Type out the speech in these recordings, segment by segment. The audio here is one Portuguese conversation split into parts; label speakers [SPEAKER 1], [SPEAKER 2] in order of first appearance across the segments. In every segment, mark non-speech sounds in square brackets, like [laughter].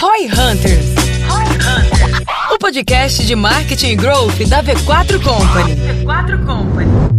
[SPEAKER 1] Roy Hunters. O podcast de marketing e growth da V4 Company. V4 Company.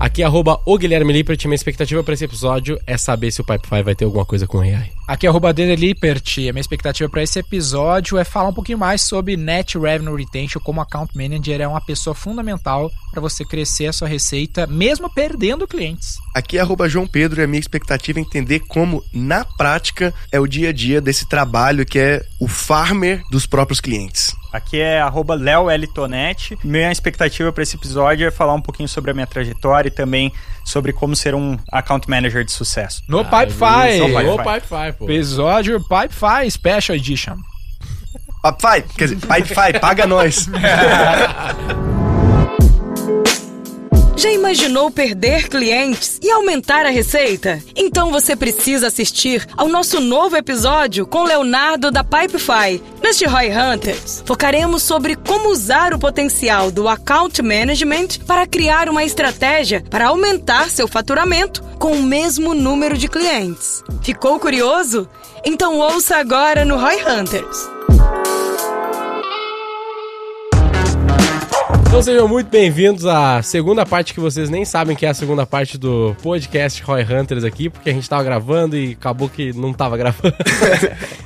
[SPEAKER 2] Aqui é arroba o Guilherme Lippert. Minha expectativa para esse episódio é saber se o Pipefy vai ter alguma coisa com AI.
[SPEAKER 3] Aqui é arroba Dede Lippert. A minha expectativa para esse episódio é falar um pouquinho mais sobre Net Revenue Retention, como Account Manager é uma pessoa fundamental para você crescer a sua receita, mesmo perdendo clientes.
[SPEAKER 4] Aqui é arroba João Pedro e a minha expectativa é entender como, na prática, é o dia a dia desse trabalho que é o farmer dos próprios clientes.
[SPEAKER 5] Aqui é arroba. Minha expectativa para esse episódio é falar um pouquinho sobre a minha trajetória e também sobre como ser um account manager de sucesso.
[SPEAKER 3] No ah, Pipefy!
[SPEAKER 2] No Pipefy, pô.
[SPEAKER 3] Episódio Pipefy Special Edition.
[SPEAKER 4] Pipefy, quer dizer, Pipefy, paga nós. [laughs]
[SPEAKER 1] Já imaginou perder clientes e aumentar a receita? Então você precisa assistir ao nosso novo episódio com Leonardo da Pipefy. Neste Roy Hunters, focaremos sobre como usar o potencial do account management para criar uma estratégia para aumentar seu faturamento com o mesmo número de clientes. Ficou curioso? Então ouça agora no Roy Hunters.
[SPEAKER 2] Então sejam muito bem-vindos à segunda parte que vocês nem sabem que é a segunda parte do podcast Roy Hunters aqui, porque a gente tava gravando e acabou que não tava gravando.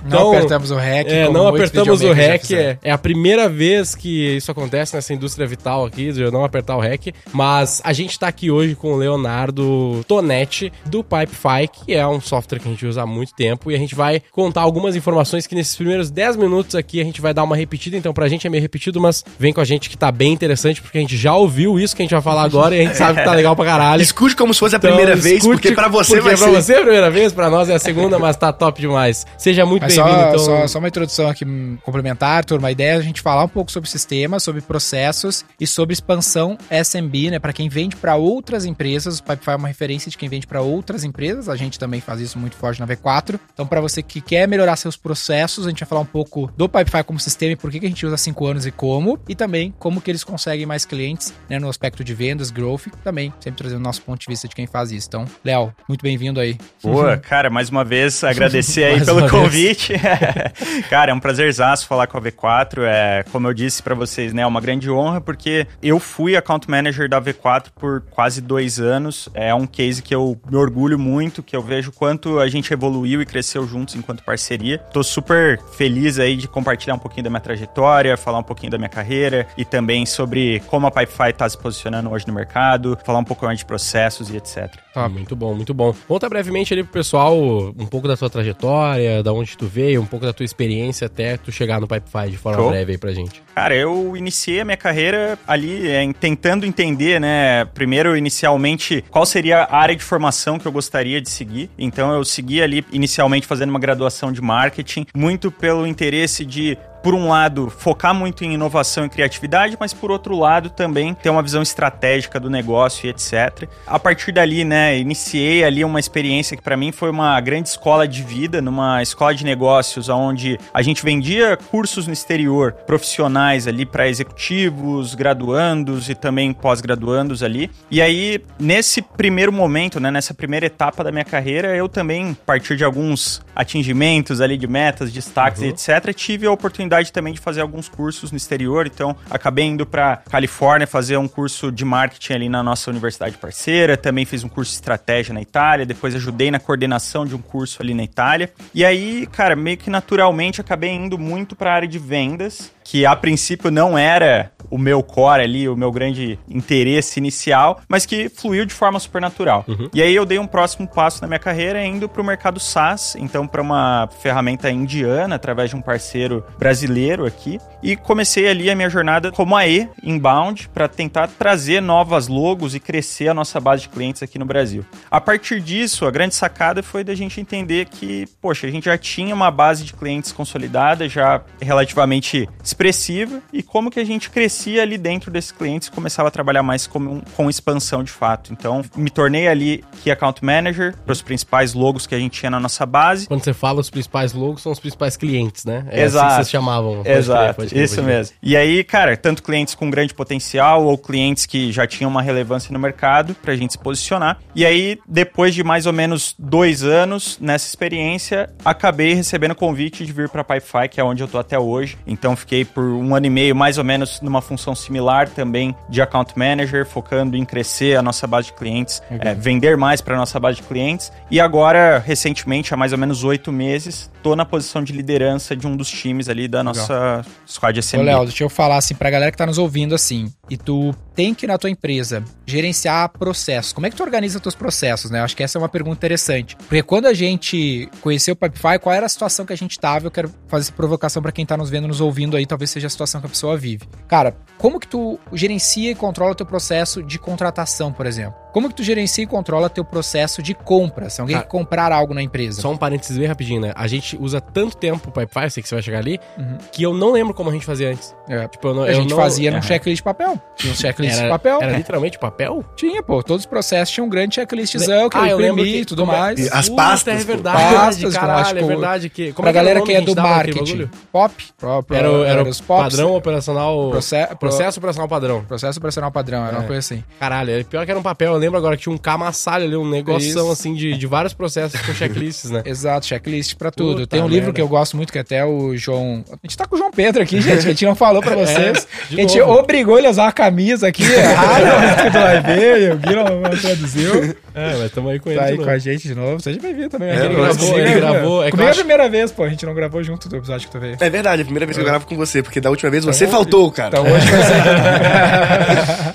[SPEAKER 3] então, [laughs] [laughs] não apertamos o REC.
[SPEAKER 2] É, não apertamos o REC. É, é, a primeira vez que isso acontece nessa indústria vital aqui, de eu não apertar o REC. Mas a gente tá aqui hoje com o Leonardo Tonetti, do Pipefy, que é um software que a gente usa há muito tempo, e a gente vai contar algumas informações que nesses primeiros 10 minutos aqui a gente vai dar uma repetida, então pra gente é meio repetido, mas vem com a gente que tá bem interessante interessante porque a gente já ouviu isso que a gente vai falar agora e a gente sabe que tá legal pra caralho.
[SPEAKER 4] Escute como se fosse a então, primeira vez, porque pra você
[SPEAKER 2] porque
[SPEAKER 4] vai
[SPEAKER 2] pra ser... você é a primeira vez, pra nós é a segunda, mas tá top demais. Seja muito bem-vindo, então.
[SPEAKER 3] Só, só, uma introdução aqui complementar, turma. A ideia é a gente falar um pouco sobre sistemas, sobre processos e sobre expansão SMB, né? Pra quem vende para outras empresas, o Pipefy é uma referência de quem vende para outras empresas. A gente também faz isso muito forte na V4. Então, para você que quer melhorar seus processos, a gente vai falar um pouco do Pipefy como sistema e por que, que a gente usa há 5 anos e como, e também como que eles conseguem mais clientes né, no aspecto de vendas, growth, também sempre trazendo o nosso ponto de vista de quem faz isso. Então, Léo, muito bem-vindo aí.
[SPEAKER 5] Boa, cara, mais uma vez agradecer aí [laughs] pelo convite. [laughs] cara, é um prazerzaço falar com a V4. É, como eu disse para vocês, né, é uma grande honra porque eu fui account manager da V4 por quase dois anos. É um case que eu me orgulho muito, que eu vejo quanto a gente evoluiu e cresceu juntos enquanto parceria. Tô super feliz aí de compartilhar um pouquinho da minha trajetória, falar um pouquinho da minha carreira e também sobre como a Pipefy está se posicionando hoje no mercado, falar um pouco mais de processos e etc.
[SPEAKER 2] Ah, muito bom, muito bom. Conta brevemente ali pro pessoal um pouco da tua trajetória, da onde tu veio, um pouco da tua experiência até tu chegar no Pipefy de forma Show. breve aí pra gente.
[SPEAKER 5] Cara, eu iniciei a minha carreira ali é, tentando entender, né, primeiro inicialmente qual seria a área de formação que eu gostaria de seguir. Então eu segui ali inicialmente fazendo uma graduação de marketing, muito pelo interesse de por um lado, focar muito em inovação e criatividade, mas por outro lado também ter uma visão estratégica do negócio e etc. A partir dali, né, iniciei ali uma experiência que para mim foi uma grande escola de vida, numa escola de negócios onde a gente vendia cursos no exterior profissionais ali para executivos, graduandos e também pós-graduandos ali. E aí, nesse primeiro momento, né, nessa primeira etapa da minha carreira, eu também, a partir de alguns atingimentos ali de metas, destaques uhum. etc, tive a oportunidade oportunidade também de fazer alguns cursos no exterior, então acabei indo para Califórnia fazer um curso de marketing ali na nossa universidade parceira, também fiz um curso de estratégia na Itália, depois ajudei na coordenação de um curso ali na Itália. E aí, cara, meio que naturalmente acabei indo muito para a área de vendas que a princípio não era o meu core ali, o meu grande interesse inicial, mas que fluiu de forma supernatural. Uhum. E aí eu dei um próximo passo na minha carreira indo para o mercado SaaS, então para uma ferramenta indiana, através de um parceiro brasileiro aqui, e comecei ali a minha jornada como AE inbound para tentar trazer novas logos e crescer a nossa base de clientes aqui no Brasil. A partir disso, a grande sacada foi da gente entender que, poxa, a gente já tinha uma base de clientes consolidada, já relativamente expressiva e como que a gente crescia ali dentro desses clientes e começava a trabalhar mais com, com expansão de fato. Então, me tornei ali Key Account Manager para os principais logos que a gente tinha na nossa base.
[SPEAKER 2] Quando você fala os principais logos, são os principais clientes, né?
[SPEAKER 5] É Exato. assim que
[SPEAKER 2] vocês chamavam.
[SPEAKER 5] Exato, crer, crer, isso mesmo. E aí, cara, tanto clientes com grande potencial ou clientes que já tinham uma relevância no mercado para a gente se posicionar. E aí, depois de mais ou menos dois anos nessa experiência, acabei recebendo convite de vir para Pipefy, que é onde eu tô até hoje. Então, fiquei por um ano e meio mais ou menos numa função similar também de account manager, focando em crescer a nossa base de clientes, é, vender mais para nossa base de clientes. E agora, recentemente, há mais ou menos oito meses, tô na posição de liderança de um dos times ali da Legal. nossa squad SMB. Ô,
[SPEAKER 3] Léo, deixa eu falar assim pra galera que tá nos ouvindo assim, e tu tem que na tua empresa gerenciar processos. Como é que tu organiza teus processos, né? Eu acho que essa é uma pergunta interessante. Porque quando a gente conheceu o Pipefy, qual era a situação que a gente tava? Eu quero fazer essa provocação para quem tá nos vendo, nos ouvindo aí, talvez seja a situação que a pessoa vive. Cara, como que tu gerencia e controla o teu processo de contratação, por exemplo? Como que tu gerencia e controla teu processo de compra? Se alguém Cara, comprar algo na empresa.
[SPEAKER 2] Só um parênteses bem rapidinho, né? A gente usa tanto tempo o Pipefy, sei que você vai chegar ali, uhum. que eu não lembro como a gente fazia antes.
[SPEAKER 3] É. Tipo, eu não, a gente não... fazia num checklist de papel. Tinha um checklist
[SPEAKER 2] era,
[SPEAKER 3] de papel.
[SPEAKER 2] Era literalmente papel?
[SPEAKER 3] Tinha, pô. Todos os processos tinham um grande checklistzão que ah, eu imprimi e tudo é- mais.
[SPEAKER 4] As pastas.
[SPEAKER 2] É verdade, pastas, caralho, é verdade. Que,
[SPEAKER 3] como pra é galera que é do marketing.
[SPEAKER 2] Pop. Próprio, era, era, era os pops. Padrão operacional... Processo, processo operacional padrão.
[SPEAKER 3] Processo operacional padrão, era uma é. coisa assim.
[SPEAKER 2] Caralho, é pior que era um papel. Eu lembro agora que tinha um camassalho ali, um negoção assim de, de vários processos com checklists, né? [laughs]
[SPEAKER 3] Exato, checklist pra tudo. Puta Tem um merda. livro que eu gosto muito, que até o João... A gente tá com o João Pedro aqui, gente, que a gente não falou pra [laughs] vocês. É, a gente novo. obrigou ele a usar a camisa aqui mas tudo vai ver, o Gui não traduziu. [laughs]
[SPEAKER 2] É, mas estamos aí com
[SPEAKER 3] ele
[SPEAKER 2] Tá
[SPEAKER 3] aí com a gente de novo. Seja bem-vindo também.
[SPEAKER 2] É, ele gravou, ele gravou.
[SPEAKER 3] É Comigo é a primeira vez, pô. A gente não gravou junto do episódio que tu veio.
[SPEAKER 4] É verdade, a primeira vez que eu gravo com você, porque da última vez então, você faltou, cara.
[SPEAKER 3] Então hoje ser...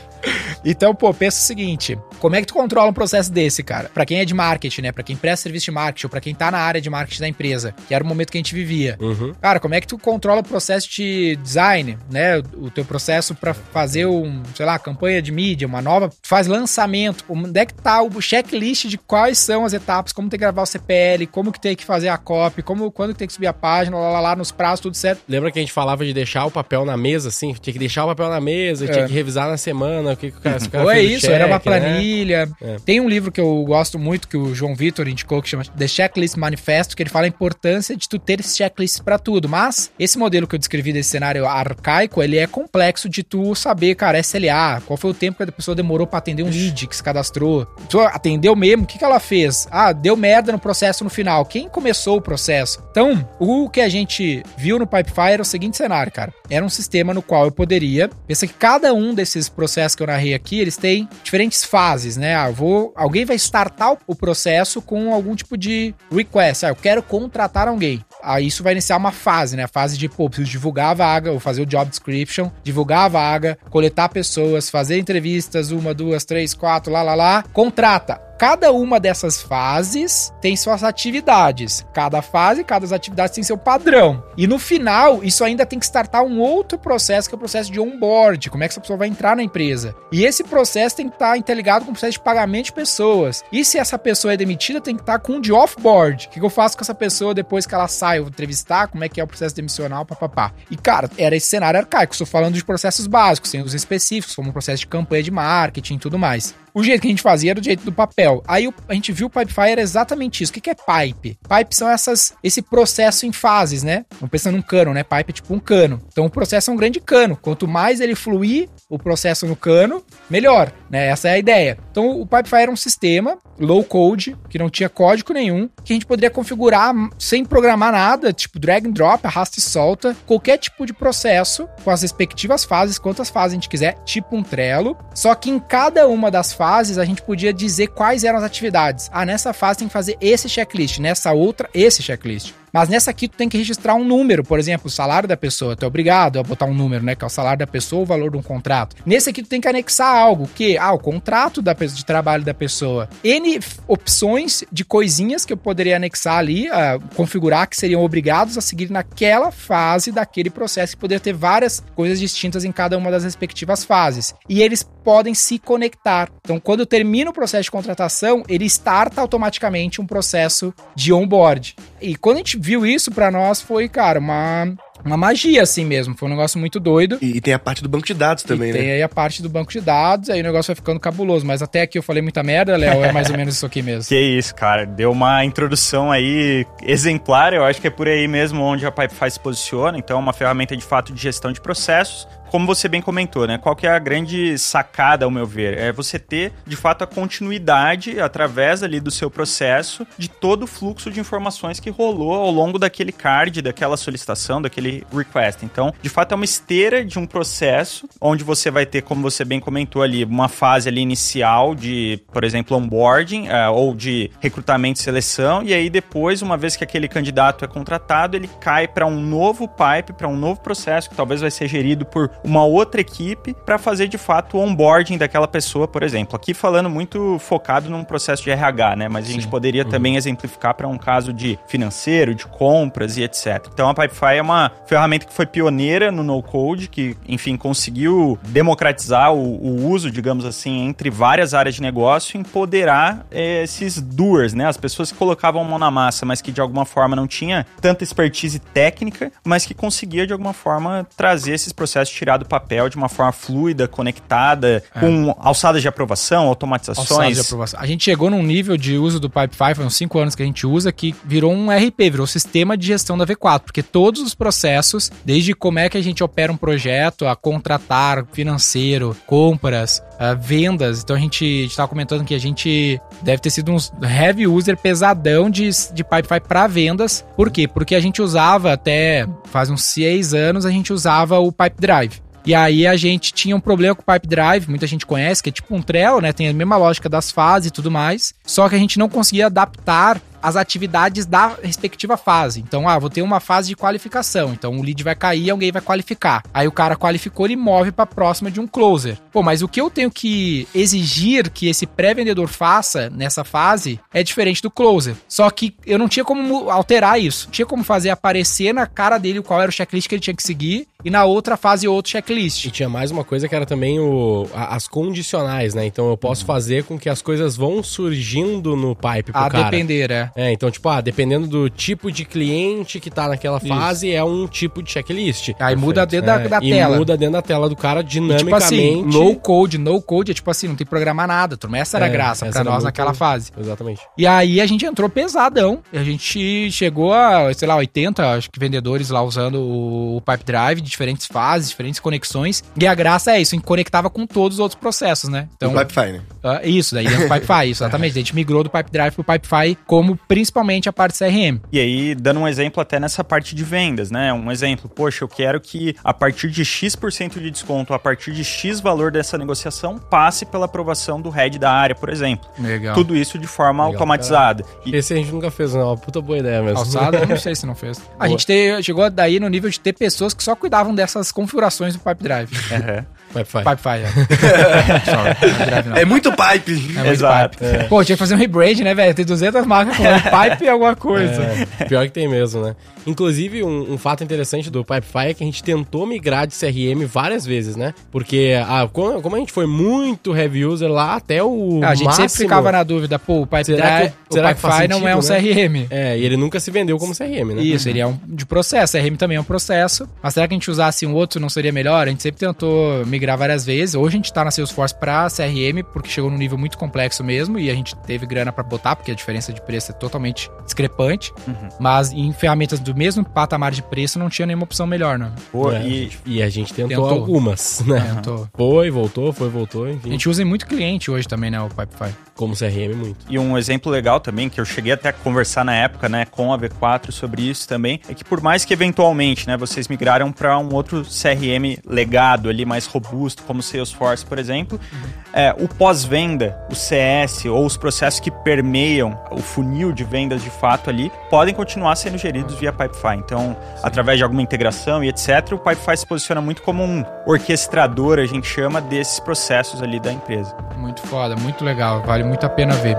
[SPEAKER 3] Então, pô, pensa o seguinte: como é que tu controla um processo desse, cara? Para quem é de marketing, né? Para quem presta serviço de marketing, ou pra quem tá na área de marketing da empresa, que era o momento que a gente vivia. Uhum. Cara, como é que tu controla o processo de design, né? O teu processo para fazer um, sei lá, campanha de mídia, uma nova. Faz lançamento. Onde é que tá o checklist de quais são as etapas, como tem que gravar o CPL, como que tem que fazer a copy, como, quando que tem que subir a página, lá, lá, lá, nos prazos, tudo certo.
[SPEAKER 2] Lembra que a gente falava de deixar o papel na mesa, assim? Tinha que deixar o papel na mesa, é. tinha que revisar na semana, o que, que o cara, o
[SPEAKER 3] cara Ou é isso, check, era uma né? planilha. Né? É. Tem um livro que eu gosto muito, que o João Vitor indicou, que chama The Checklist Manifesto, que ele fala a importância de tu ter esse checklist para tudo. Mas esse modelo que eu descrevi desse cenário arcaico, ele é complexo de tu saber, cara, SLA, qual foi o tempo que a pessoa demorou para atender um lead que se cadastrou. Tu atendeu mesmo, o que, que ela fez? Ah, deu merda no processo no final. Quem começou o processo? Então, o que a gente viu no Pipefire era o seguinte cenário, cara. Era um sistema no qual eu poderia, pensa que cada um desses processos que eu narrei aqui, eles têm diferentes fases, né? Ah, vou, alguém vai startar o processo com algum tipo de request. Ah, eu quero contratar alguém. Aí isso vai iniciar uma fase, né? A fase de, pô, preciso divulgar a vaga, ou fazer o job description, divulgar a vaga, coletar pessoas, fazer entrevistas, uma, duas, três, quatro, lá, lá, lá. Contrata Cada uma dessas fases tem suas atividades. Cada fase, cada atividade tem seu padrão. E no final, isso ainda tem que startar um outro processo, que é o processo de onboard. Como é que essa pessoa vai entrar na empresa? E esse processo tem que estar interligado com o processo de pagamento de pessoas. E se essa pessoa é demitida, tem que estar com o de offboard. O que eu faço com essa pessoa depois que ela sai? Eu vou entrevistar, como é que é o processo demissional, papapá. E, cara, era esse cenário arcaico. Estou falando de processos básicos, sem os específicos, como o processo de campanha de marketing e tudo mais. O jeito que a gente fazia era do jeito do papel. Aí a gente viu o Pipefy era exatamente isso. O que é pipe? Pipe são essas, esse processo em fases, né? Vamos pensando num cano, né? Pipe é tipo um cano. Então o processo é um grande cano. Quanto mais ele fluir o processo no cano, melhor, né? Essa é a ideia. Então o Pipefy era um sistema low code, que não tinha código nenhum, que a gente poderia configurar sem programar nada, tipo drag and drop, arrasta e solta, qualquer tipo de processo com as respectivas fases, quantas fases a gente quiser, tipo um Trello. Só que em cada uma das fases a gente podia dizer quais eram as atividades. Ah, nessa fase tem que fazer esse checklist, nessa outra, esse checklist. Mas nessa aqui tu tem que registrar um número, por exemplo, o salário da pessoa. Tu é obrigado a botar um número, né? Que é o salário da pessoa, o valor de um contrato. Nesse aqui tu tem que anexar algo, que ah, o contrato da, de trabalho da pessoa. N opções de coisinhas que eu poderia anexar ali, uh, configurar que seriam obrigados a seguir naquela fase daquele processo, que poderia ter várias coisas distintas em cada uma das respectivas fases. E eles podem se conectar. Então, quando termina o processo de contratação, ele starta automaticamente um processo de onboard. E quando a gente viu isso para nós foi, cara, uma uma magia assim mesmo. Foi um negócio muito doido.
[SPEAKER 4] E, e tem a parte do banco de dados também,
[SPEAKER 3] e
[SPEAKER 4] né?
[SPEAKER 3] Tem aí a parte do banco de dados, aí o negócio vai ficando cabuloso. Mas até aqui eu falei muita merda, Léo, é mais ou menos isso aqui mesmo. [laughs]
[SPEAKER 5] Que isso, cara. Deu uma introdução aí exemplar. Eu acho que é por aí mesmo onde a Pipefy se posiciona. Então, é uma ferramenta de fato de gestão de processos como você bem comentou, né? Qual que é a grande sacada, ao meu ver? É você ter, de fato, a continuidade através ali do seu processo de todo o fluxo de informações que rolou ao longo daquele card, daquela solicitação, daquele request. Então, de fato, é uma esteira de um processo onde você vai ter, como você bem comentou ali, uma fase ali inicial de, por exemplo, onboarding uh, ou de recrutamento e seleção, e aí depois, uma vez que aquele candidato é contratado, ele cai para um novo pipe, para um novo processo que talvez vai ser gerido por uma outra equipe para fazer de fato o onboarding daquela pessoa, por exemplo. Aqui falando muito focado num processo de RH, né? Mas a gente poderia uhum. também exemplificar para um caso de financeiro, de compras e etc. Então a Pipefy é uma ferramenta que foi pioneira no no-code, que, enfim, conseguiu democratizar o, o, uso, digamos assim, entre várias áreas de negócio e empoderar é, esses doers, né? As pessoas que colocavam mão na massa, mas que de alguma forma não tinha tanta expertise técnica, mas que conseguia de alguma forma trazer esses processos, tirar do papel de uma forma fluida, conectada, é. com alçadas de aprovação, automatizações. Alçadas de aprovação.
[SPEAKER 3] A gente chegou num nível de uso do Pipefy, foi uns 5 anos que a gente usa, que virou um RP, virou um sistema de gestão da V4, porque todos os processos, desde como é que a gente opera um projeto, a contratar, financeiro, compras, vendas. Então a gente estava comentando que a gente deve ter sido um heavy user pesadão de, de Pipefy para vendas. Por quê? Porque a gente usava até faz uns seis anos, a gente usava o Pipe Drive. E aí a gente tinha um problema com o Pipe Drive, muita gente conhece, que é tipo um Trello, né? Tem a mesma lógica das fases e tudo mais. Só que a gente não conseguia adaptar as atividades da respectiva fase. Então, ah, vou ter uma fase de qualificação. Então, o lead vai cair, alguém vai qualificar. Aí o cara qualificou, ele move para próxima de um closer. Pô, mas o que eu tenho que exigir que esse pré-vendedor faça nessa fase é diferente do closer. Só que eu não tinha como alterar isso. Não tinha como fazer aparecer na cara dele qual era o checklist que ele tinha que seguir e na outra fase outro checklist.
[SPEAKER 2] E tinha mais uma coisa que era também o, as condicionais, né? Então eu posso fazer com que as coisas vão surgindo no pipe
[SPEAKER 3] pro A cara. depender, é.
[SPEAKER 2] É, então, tipo, ah, dependendo do tipo de cliente que tá naquela fase, Isso. é um tipo de checklist.
[SPEAKER 3] Aí Perfeito. muda dentro é, da, da
[SPEAKER 2] e
[SPEAKER 3] tela.
[SPEAKER 2] muda dentro da tela do cara dinamicamente.
[SPEAKER 3] E, tipo assim, low code, no code é tipo assim, não tem que programar nada, turma. Essa era a é, graça pra nós naquela fase.
[SPEAKER 2] Exatamente.
[SPEAKER 3] E aí a gente entrou pesadão. E a gente chegou a, sei lá, 80, acho que vendedores lá usando o Pipe Drive diferentes fases, diferentes conexões. E a graça é isso, conectava com todos os outros processos, né?
[SPEAKER 4] Então, o Pipefy, né?
[SPEAKER 3] Uh, isso, daí dentro do Pipefy, isso, exatamente. A gente migrou do Pipe Drive pro Pipefy como principalmente a parte CRM.
[SPEAKER 5] E aí, dando um exemplo até nessa parte de vendas, né? Um exemplo, poxa, eu quero que a partir de X% de desconto, a partir de X valor dessa negociação, passe pela aprovação do head da área, por exemplo.
[SPEAKER 3] Legal.
[SPEAKER 5] Tudo isso de forma Legal, automatizada.
[SPEAKER 2] E... Esse a gente nunca fez, não. Puta boa ideia mesmo.
[SPEAKER 3] Alçada, eu não [laughs] sei se não fez. A gente te, chegou daí no nível de ter pessoas que só cuidavam dessas configurações do Pipe Drive.
[SPEAKER 2] Uhum.
[SPEAKER 3] Pipe Pipe [laughs] é.
[SPEAKER 4] é muito pipe.
[SPEAKER 3] É muito Exato. Pipe. É. Pô, tinha que fazer um rebrand, né, velho? Tem 200 marcas com pipe e alguma coisa.
[SPEAKER 2] É. Pior que tem mesmo, né? Inclusive, um, um, fato interessante do Pipefy é que a gente tentou migrar de CRM várias vezes, né? Porque a, como, como, a gente foi muito heavy user lá, até o.
[SPEAKER 3] a gente máximo, sempre ficava na dúvida, pô, o Pipe será que, o será Pipefy não é um né? CRM.
[SPEAKER 2] É, e ele nunca se vendeu como CRM, né?
[SPEAKER 3] Isso, ele é um de processo. CRM também é um processo. Mas será que a gente usasse um outro não seria melhor? A gente sempre tentou migrar várias vezes. Hoje a gente tá na Salesforce pra CRM, porque chegou num nível muito complexo mesmo e a gente teve grana para botar, porque a diferença de preço é totalmente discrepante. Uhum. Mas em ferramentas do mesmo patamar de preço não tinha nenhuma opção melhor, não.
[SPEAKER 2] Pô, é, e, e, a gente tentou, tentou. algumas, [laughs] né? Tentou. Foi, voltou, foi, voltou, enfim.
[SPEAKER 3] A gente usa em muito cliente hoje também, né, o Pipefy.
[SPEAKER 2] Como CRM, muito.
[SPEAKER 5] E um exemplo legal também, que eu cheguei até a conversar na época, né, com a V4 sobre isso também, é que por mais que eventualmente, né, vocês migraram para um outro CRM legado ali, mais robusto, como Salesforce, por exemplo, uhum. é, o pós-venda, o CS ou os processos que permeiam o funil de vendas de fato ali, podem continuar sendo geridos via Pipefy. Então, Sim. através de alguma integração e etc., o Pipefy se posiciona muito como um orquestrador, a gente chama, desses processos ali da empresa.
[SPEAKER 3] Muito foda, muito legal, vale muito a pena ver.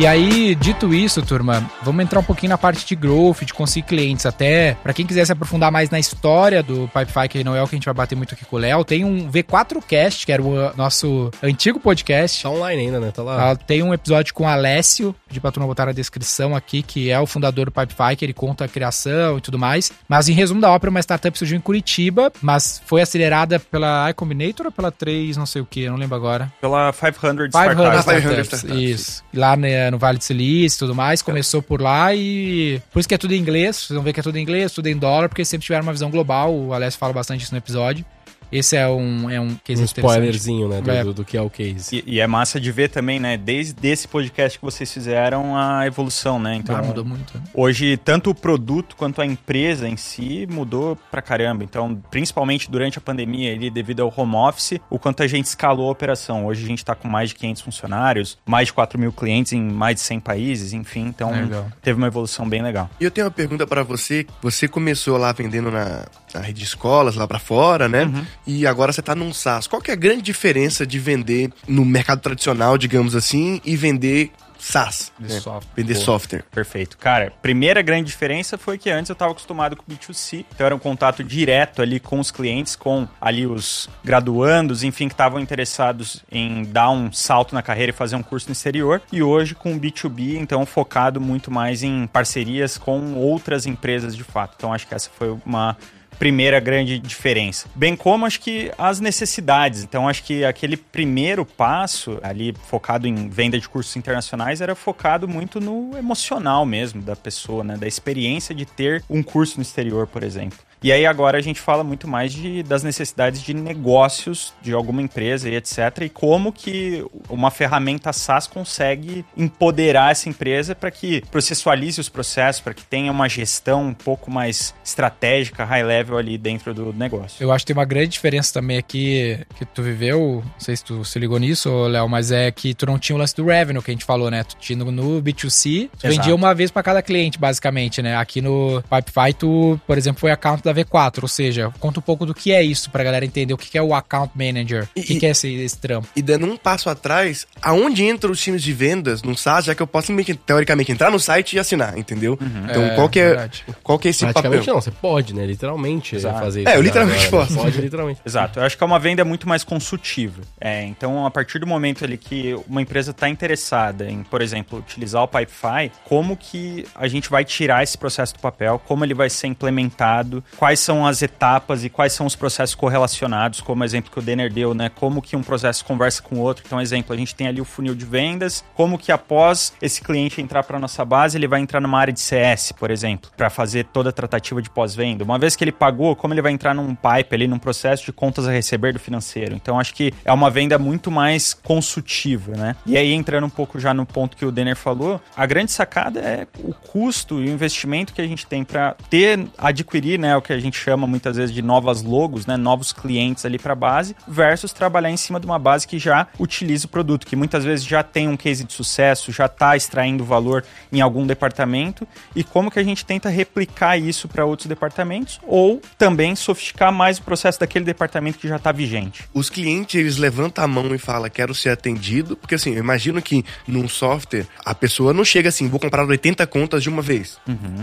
[SPEAKER 3] E aí, dito isso, turma, vamos entrar um pouquinho na parte de growth, de conseguir clientes. Até para quem quiser se aprofundar mais na história do Pipefy, que não é o que a gente vai bater muito aqui com o Léo, tem um V4Cast, que era o nosso antigo podcast.
[SPEAKER 2] Tá online ainda, né? Tá lá.
[SPEAKER 3] Ah, tem um episódio com o Alessio, de pra turma botar na descrição aqui, que é o fundador do Pipefy, que ele conta a criação e tudo mais. Mas em resumo da ópera, uma startup surgiu em Curitiba, mas foi acelerada pela iCombinator ou pela 3, não sei o que, não lembro agora.
[SPEAKER 5] Pela 500
[SPEAKER 3] 500
[SPEAKER 5] Startups.
[SPEAKER 3] Startups,
[SPEAKER 4] 500 Startups,
[SPEAKER 3] isso. Lá né, no Vale do Silício e tudo mais, começou por lá e... Por isso que é tudo em inglês, vocês vão ver que é tudo em inglês, tudo em dólar, porque sempre tiveram uma visão global, o Alessio fala bastante isso no episódio. Esse é um, é um case
[SPEAKER 2] Um
[SPEAKER 3] interessante.
[SPEAKER 2] spoilerzinho, né? Do,
[SPEAKER 3] É.
[SPEAKER 2] do, do que é o case.
[SPEAKER 5] E, e é massa de ver também, né? Desde esse podcast que vocês fizeram, a evolução, né? Então,
[SPEAKER 3] Ah, mudou muito. né?
[SPEAKER 5] Hoje, tanto o produto quanto a empresa em si mudou pra caramba. Então, principalmente durante a pandemia, ali, devido ao home office, o quanto a gente escalou a operação. Hoje a gente tá com mais de 500 funcionários, mais de 4 mil clientes em mais de 100 países, enfim. Então,
[SPEAKER 3] Legal.
[SPEAKER 5] teve uma evolução bem legal.
[SPEAKER 4] E eu tenho uma pergunta pra você. Você começou lá vendendo na, na rede de escolas, lá pra fora, né?
[SPEAKER 3] Uhum.
[SPEAKER 4] E agora você tá num SaaS. Qual que é a grande diferença de vender no mercado tradicional, digamos assim, e vender SaaS? Né?
[SPEAKER 3] software.
[SPEAKER 4] Vender software.
[SPEAKER 5] Perfeito. Cara, primeira grande diferença foi que antes eu estava acostumado com B2C, então era um contato direto ali com os clientes, com ali os graduandos, enfim, que estavam interessados em dar um salto na carreira e fazer um curso no exterior. E hoje com B2B, então focado muito mais em parcerias com outras empresas de fato. Então acho que essa foi uma primeira grande diferença. Bem como acho que as necessidades. Então acho que aquele primeiro passo ali focado em venda de cursos internacionais era focado muito no emocional mesmo da pessoa, né, da experiência de ter um curso no exterior, por exemplo. E aí agora a gente fala muito mais de, das necessidades de negócios de alguma empresa e etc. E como que uma ferramenta SaaS consegue empoderar essa empresa para que processualize os processos, para que tenha uma gestão um pouco mais estratégica, high level ali dentro do negócio.
[SPEAKER 3] Eu acho que tem uma grande diferença também aqui que tu viveu, não sei se tu se ligou nisso, Léo, mas é que tu não tinha o lance do revenue que a gente falou, né? Tu tinha no- no B2C, tu
[SPEAKER 5] Exato.
[SPEAKER 3] vendia uma vez pra cada cliente, basicamente, né? Aqui no Pipefy, tu, por exemplo, foi account da V4, ou seja, conta um pouco do que é isso pra galera entender o que é o account manager, o que,
[SPEAKER 4] E-
[SPEAKER 3] que é esse, esse trampo.
[SPEAKER 4] E dando um passo atrás, aonde entram os times de vendas num SaaS, já que eu posso teoricamente entrar no site e assinar, entendeu? Então,
[SPEAKER 3] É,
[SPEAKER 4] qual, que é,
[SPEAKER 3] verdade.
[SPEAKER 4] qual que é esse
[SPEAKER 2] Praticamente
[SPEAKER 4] papel?
[SPEAKER 2] não, você pode, né? Literalmente
[SPEAKER 5] Exato.
[SPEAKER 2] fazer
[SPEAKER 4] É, eu
[SPEAKER 2] isso
[SPEAKER 4] literalmente
[SPEAKER 2] agora, né?
[SPEAKER 4] posso.
[SPEAKER 2] Pode, literalmente.
[SPEAKER 5] Exato. Eu acho que é uma venda muito mais consultiva. É, então, a partir do momento ali que uma empresa está interessada em, por exemplo, utilizar o Pipefy, como que a gente vai tirar esse processo do papel, como ele vai ser implementado, quais são as etapas e quais são os processos correlacionados, como exemplo que o Denner deu, né? Como que um processo conversa com o outro. Então, exemplo, a gente tem ali o funil de vendas, como que após esse cliente entrar para nossa base, ele vai entrar numa área de CS, por exemplo, para fazer toda a tratativa de pós-venda. Uma vez que ele pagou, como ele vai entrar num pipe ali, num processo de contas a receber do financeiro. Então, acho que é uma venda muito mais consultiva, né? E aí, entrando um pouco já no ponto que o Denner falou, a grande sacada é o custo e o investimento que a gente tem para ter, adquirir, né, o que a gente chama muitas vezes de novas logos, né, novos clientes ali para a base, versus trabalhar em cima de uma base que já utiliza o produto, que muitas vezes já tem um case de sucesso, já está extraindo valor em algum departamento, e como que a gente tenta replicar isso para outros departamentos, ou também sofisticar mais o processo daquele departamento que já está vigente.
[SPEAKER 4] Os clientes, eles levantam a mão e falam, quero ser atendido, porque assim, eu imagino que num software, a pessoa não chega assim, vou comprar 80 contas de uma vez.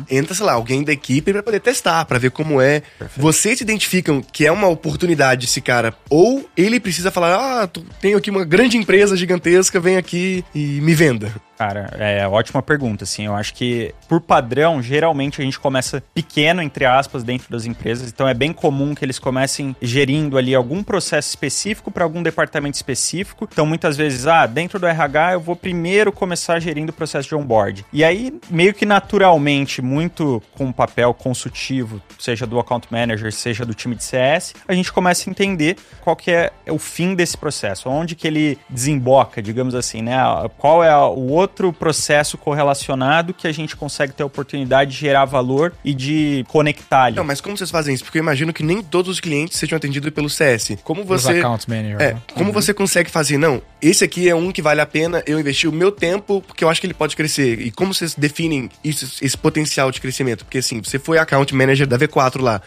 [SPEAKER 4] Entra, sei lá, alguém da equipe pra poder testar, pra ver como é. Vocês identificam que é uma oportunidade esse cara, ou ele precisa falar, ah, tenho aqui uma grande empresa gigantesca, vem aqui e me venda.
[SPEAKER 5] Cara, é ótima pergunta, assim. Eu acho que, por padrão, geralmente a gente começa pequeno, entre aspas, dentro das empresas. Então é bem comum que eles comecem gerindo ali algum processo específico para algum departamento específico. Então, muitas vezes, ah, dentro do RH eu vou primeiro começar gerindo o processo de onboard. E aí, meio que naturalmente, muito com um papel consultivo, seja do account manager, seja do time de CS, a gente começa a entender qual que é o fim desse processo, onde que ele desemboca, digamos assim, né? Qual é o outro processo correlacionado que a gente consegue ter a oportunidade de gerar valor e de conectar ali.
[SPEAKER 4] Não, mas como vocês fazem isso? Porque eu imagino que nem todos os clientes sejam atendidos pelo CS. Como
[SPEAKER 3] Os
[SPEAKER 4] você...
[SPEAKER 3] account manager.
[SPEAKER 4] É,
[SPEAKER 3] né?
[SPEAKER 4] como você consegue fazer? Não, esse aqui é um que vale a pena eu investir o meu tempo porque eu acho que ele pode crescer. E como vocês definem isso, esse potencial de crescimento? Porque assim, você foi account manager da V4 lá.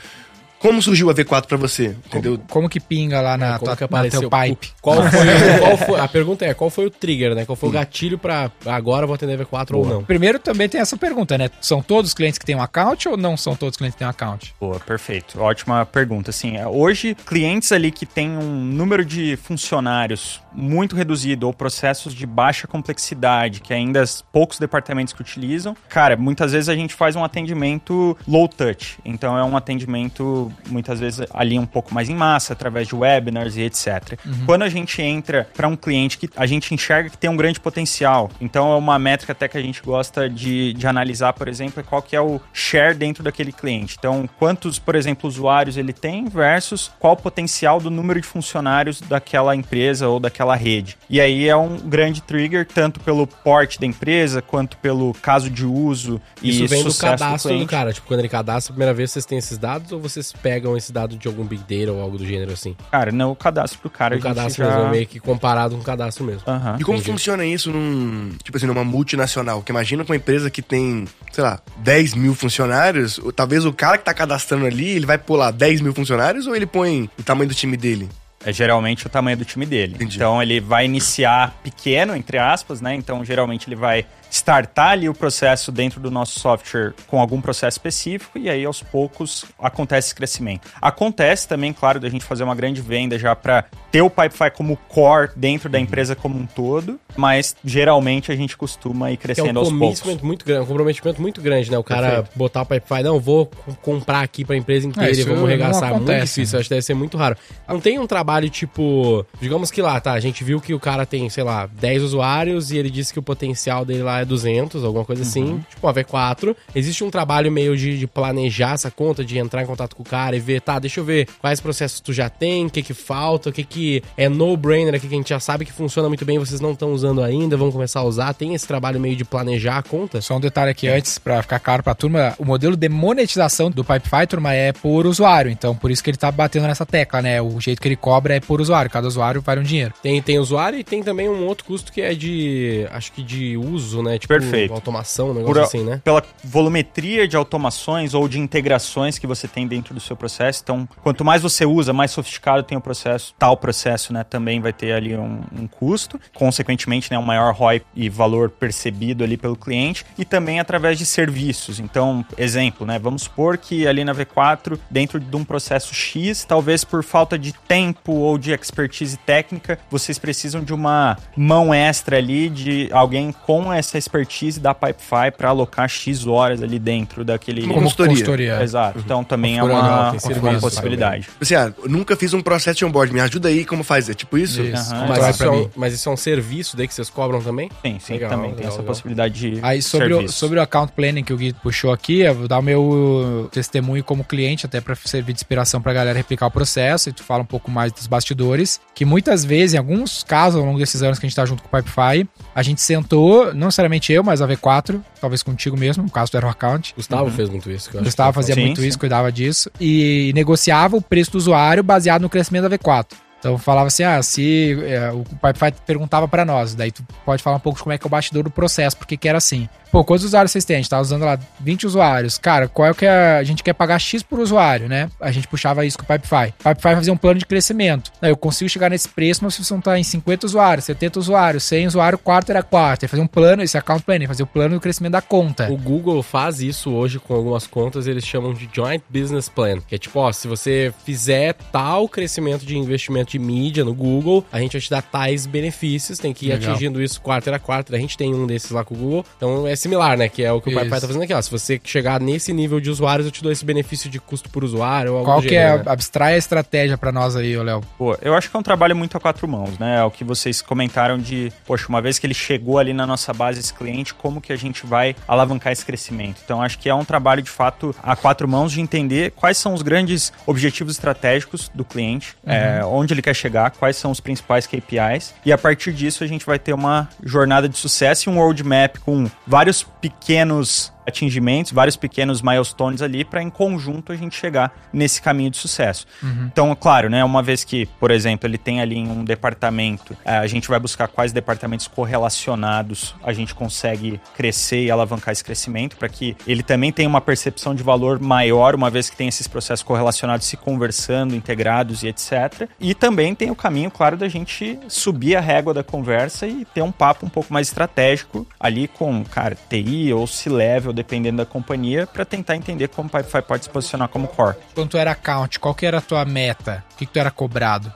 [SPEAKER 4] Como surgiu a V4 para você? Entendeu?
[SPEAKER 3] Como, como, que pinga lá na,
[SPEAKER 2] é,
[SPEAKER 3] tua,
[SPEAKER 2] que apareceu,
[SPEAKER 3] na teu pipe?
[SPEAKER 2] Qual [laughs] foi, qual foi, a pergunta é, qual foi o trigger, né? Qual foi o gatilho para agora vou atender V4 Boa. ou não?
[SPEAKER 3] Primeiro também tem essa pergunta, né? São todos os clientes que têm um account ou não são todos os clientes que têm um account?
[SPEAKER 5] Boa, perfeito. Ótima pergunta. Assim, hoje, clientes ali que têm um número de funcionários muito reduzido ou processos de baixa complexidade, que ainda poucos departamentos que utilizam, cara, muitas vezes a gente faz um atendimento low touch. Então é um atendimento muitas vezes ali um pouco mais em massa, através de webinars e etc. Uhum. Quando a gente entra para um cliente que a gente enxerga que tem um grande potencial, então é uma métrica até que a gente gosta de, de analisar, por exemplo, é qual que é o share dentro daquele cliente. Então, quantos, por exemplo, usuários ele tem versus qual o potencial do número de funcionários daquela empresa ou daquela aquela rede. E aí é um grande trigger, tanto pelo porte da empresa, quanto pelo caso de uso
[SPEAKER 2] Isso e vem do cadastro do, do, cara. Tipo, quando ele cadastra a primeira vez, vocês têm esses dados ou vocês pegam esse dado de algum Big Data ou algo do gênero assim?
[SPEAKER 5] Cara, não, o cadastro do cara.
[SPEAKER 2] O cadastro já... mesmo, é meio que comparado com o cadastro mesmo.
[SPEAKER 4] Uhum. E como Entendi. funciona isso num, tipo assim, numa multinacional? Que imagina uma empresa que tem, sei lá, 10 mil funcionários, talvez o cara que tá cadastrando ali, ele vai pular 10 mil funcionários ou ele põe o tamanho do time dele?
[SPEAKER 5] É geralmente o tamanho do time dele. Entendi. Então ele vai iniciar pequeno, entre aspas, né? Então geralmente ele vai startar ali o processo dentro do nosso software com algum processo específico e aí aos poucos acontece esse crescimento. Acontece também, claro, da gente fazer uma grande venda já para ter o Pipefy como core dentro da empresa como um todo, mas geralmente a gente costuma ir crescendo é um aos poucos.
[SPEAKER 2] Muito grande, um comprometimento muito grande, né? O cara Perfeito. botar o Pipefy, não, vou comprar aqui para a empresa inteira é, e vamos regaçar. Muito difícil, né? acho que deve ser muito raro. Não tem um trabalho tipo, digamos que lá, tá, a gente viu que o cara tem, sei lá, 10 usuários e ele disse que o potencial dele lá é 200, alguma coisa assim, uhum. tipo uma V4. Existe um trabalho meio de, de, planejar essa conta, de entrar em contato com o cara e ver, tá, deixa eu ver quais processos tu já tem, o que que falta, o que que é no-brainer aqui que a gente já sabe que funciona muito bem, vocês não estão usando ainda, vão começar a usar. Tem esse trabalho meio de planejar a conta?
[SPEAKER 3] Só um detalhe aqui antes, para ficar claro pra turma, o modelo de monetização do Pipefy, turma, é por usuário, então por isso que ele tá batendo nessa tecla, né? O jeito que ele cobra é por usuário, cada usuário vale um dinheiro.
[SPEAKER 2] Tem, tem usuário e tem também um outro custo que é de, acho que de uso, né?
[SPEAKER 5] Tipo, Perfeito.
[SPEAKER 2] automação, um negócio Por, assim, né?
[SPEAKER 5] Pela volumetria de automações ou de integrações que você tem dentro do seu processo. Então, quanto mais você usa, mais sofisticado tem o processo, tal processo, né? Também vai ter ali um, um custo. Consequentemente, né? Um maior ROI e valor percebido ali pelo cliente. E também através de serviços. Então, exemplo, né? Vamos supor que ali na V4, dentro de um processo X, talvez por falta de tempo ou de expertise técnica, vocês precisam de uma mão extra ali, de alguém com essa expertise da Pipefy para alocar X horas ali dentro daquele...
[SPEAKER 3] Como consultoria. consultoria.
[SPEAKER 5] Exato. Uhum. Então também é uma, uma possibilidade.
[SPEAKER 4] Assim, ah, nunca fiz um processo de onboard, me ajuda aí como faz, é tipo isso?
[SPEAKER 2] isso. Uhum. Mas, isso é um, mas, isso é um, serviço daí que vocês cobram também?
[SPEAKER 5] Sim, sim, legal, também legal, tem essa possibilidade de
[SPEAKER 3] Aí sobre o, sobre o account planning que o Gui puxou aqui, eu vou dar o meu testemunho como cliente, até para servir de inspiração pra galera replicar o processo, e tu fala um pouco mais dos bastidores, que muitas vezes, em alguns casos, ao longo desses anos que a gente tá junto com o Pipefy, a gente sentou, não necessariamente eu, mas a V4, talvez contigo mesmo, no caso do Aero Account.
[SPEAKER 2] Gustavo uhum. fez muito isso.
[SPEAKER 3] Gustavo fazia sim, muito sim. isso, cuidava disso, e negociava o preço do usuário baseado no crescimento da V4. Então falava assim, ah, se é, o Pipefy perguntava para nós, daí tu pode falar um pouco de como é que é o bastidor do processo, porque que era assim. Pô, quantos usuários vocês têm? A gente tá usando lá 20 usuários. Cara, qual é o que a, a gente quer pagar X por usuário, né? A gente puxava isso com o Pipefy. O Pipefy fazia um plano de crescimento. Eu consigo chegar nesse preço, mas se você não tá em 50 usuários, 70 usuários, 100 usuários, quarto era quarto. Ele fazia um plano, esse account planning, fazia o plano do crescimento da conta.
[SPEAKER 2] O Google faz isso hoje com algumas contas, eles chamam de Joint Business Plan. Que é tipo, ó, se você fizer tal crescimento de investimento de mídia no Google, a gente vai te dar tais benefícios, tem que ir Legal. atingindo isso quarto a quarto. A gente tem um desses lá com o Google. Então é similar, né? Que é o que o Pai tá fazendo aqui, ó. Se você chegar nesse nível de usuários, eu te dou esse benefício de custo por usuário. Ou
[SPEAKER 3] Qual que é, né? abstrai a estratégia para nós aí, Léo?
[SPEAKER 5] Pô, eu acho que é um trabalho muito a quatro mãos, né? É o que vocês comentaram de, poxa, uma vez que ele chegou ali na nossa base, esse cliente, como que a gente vai alavancar esse crescimento? Então, acho que é um trabalho, de fato, a quatro mãos de entender quais são os grandes objetivos estratégicos do cliente, uhum. é, onde ele quer chegar, quais são os principais KPIs, e a partir disso a gente vai ter uma jornada de sucesso e um roadmap com vários pequenos a atingimentos, vários pequenos milestones ali para em conjunto a gente chegar nesse caminho de sucesso. Uhum. Então, claro, né, uma vez que, por exemplo, ele tem ali um departamento, é, a gente vai buscar quais departamentos correlacionados a gente consegue crescer e alavancar esse crescimento para que ele também tenha uma percepção de valor maior, uma vez que tem esses processos correlacionados se conversando, integrados e etc. E também tem o caminho, claro, da gente subir a régua da conversa e ter um papo um pouco mais estratégico ali com, cara, TI ou C-level, dependendo da companhia, para tentar entender como o Pipefy pode se posicionar como core.
[SPEAKER 3] Quando tu era account, qual que era a tua meta? O que, que tu era cobrado?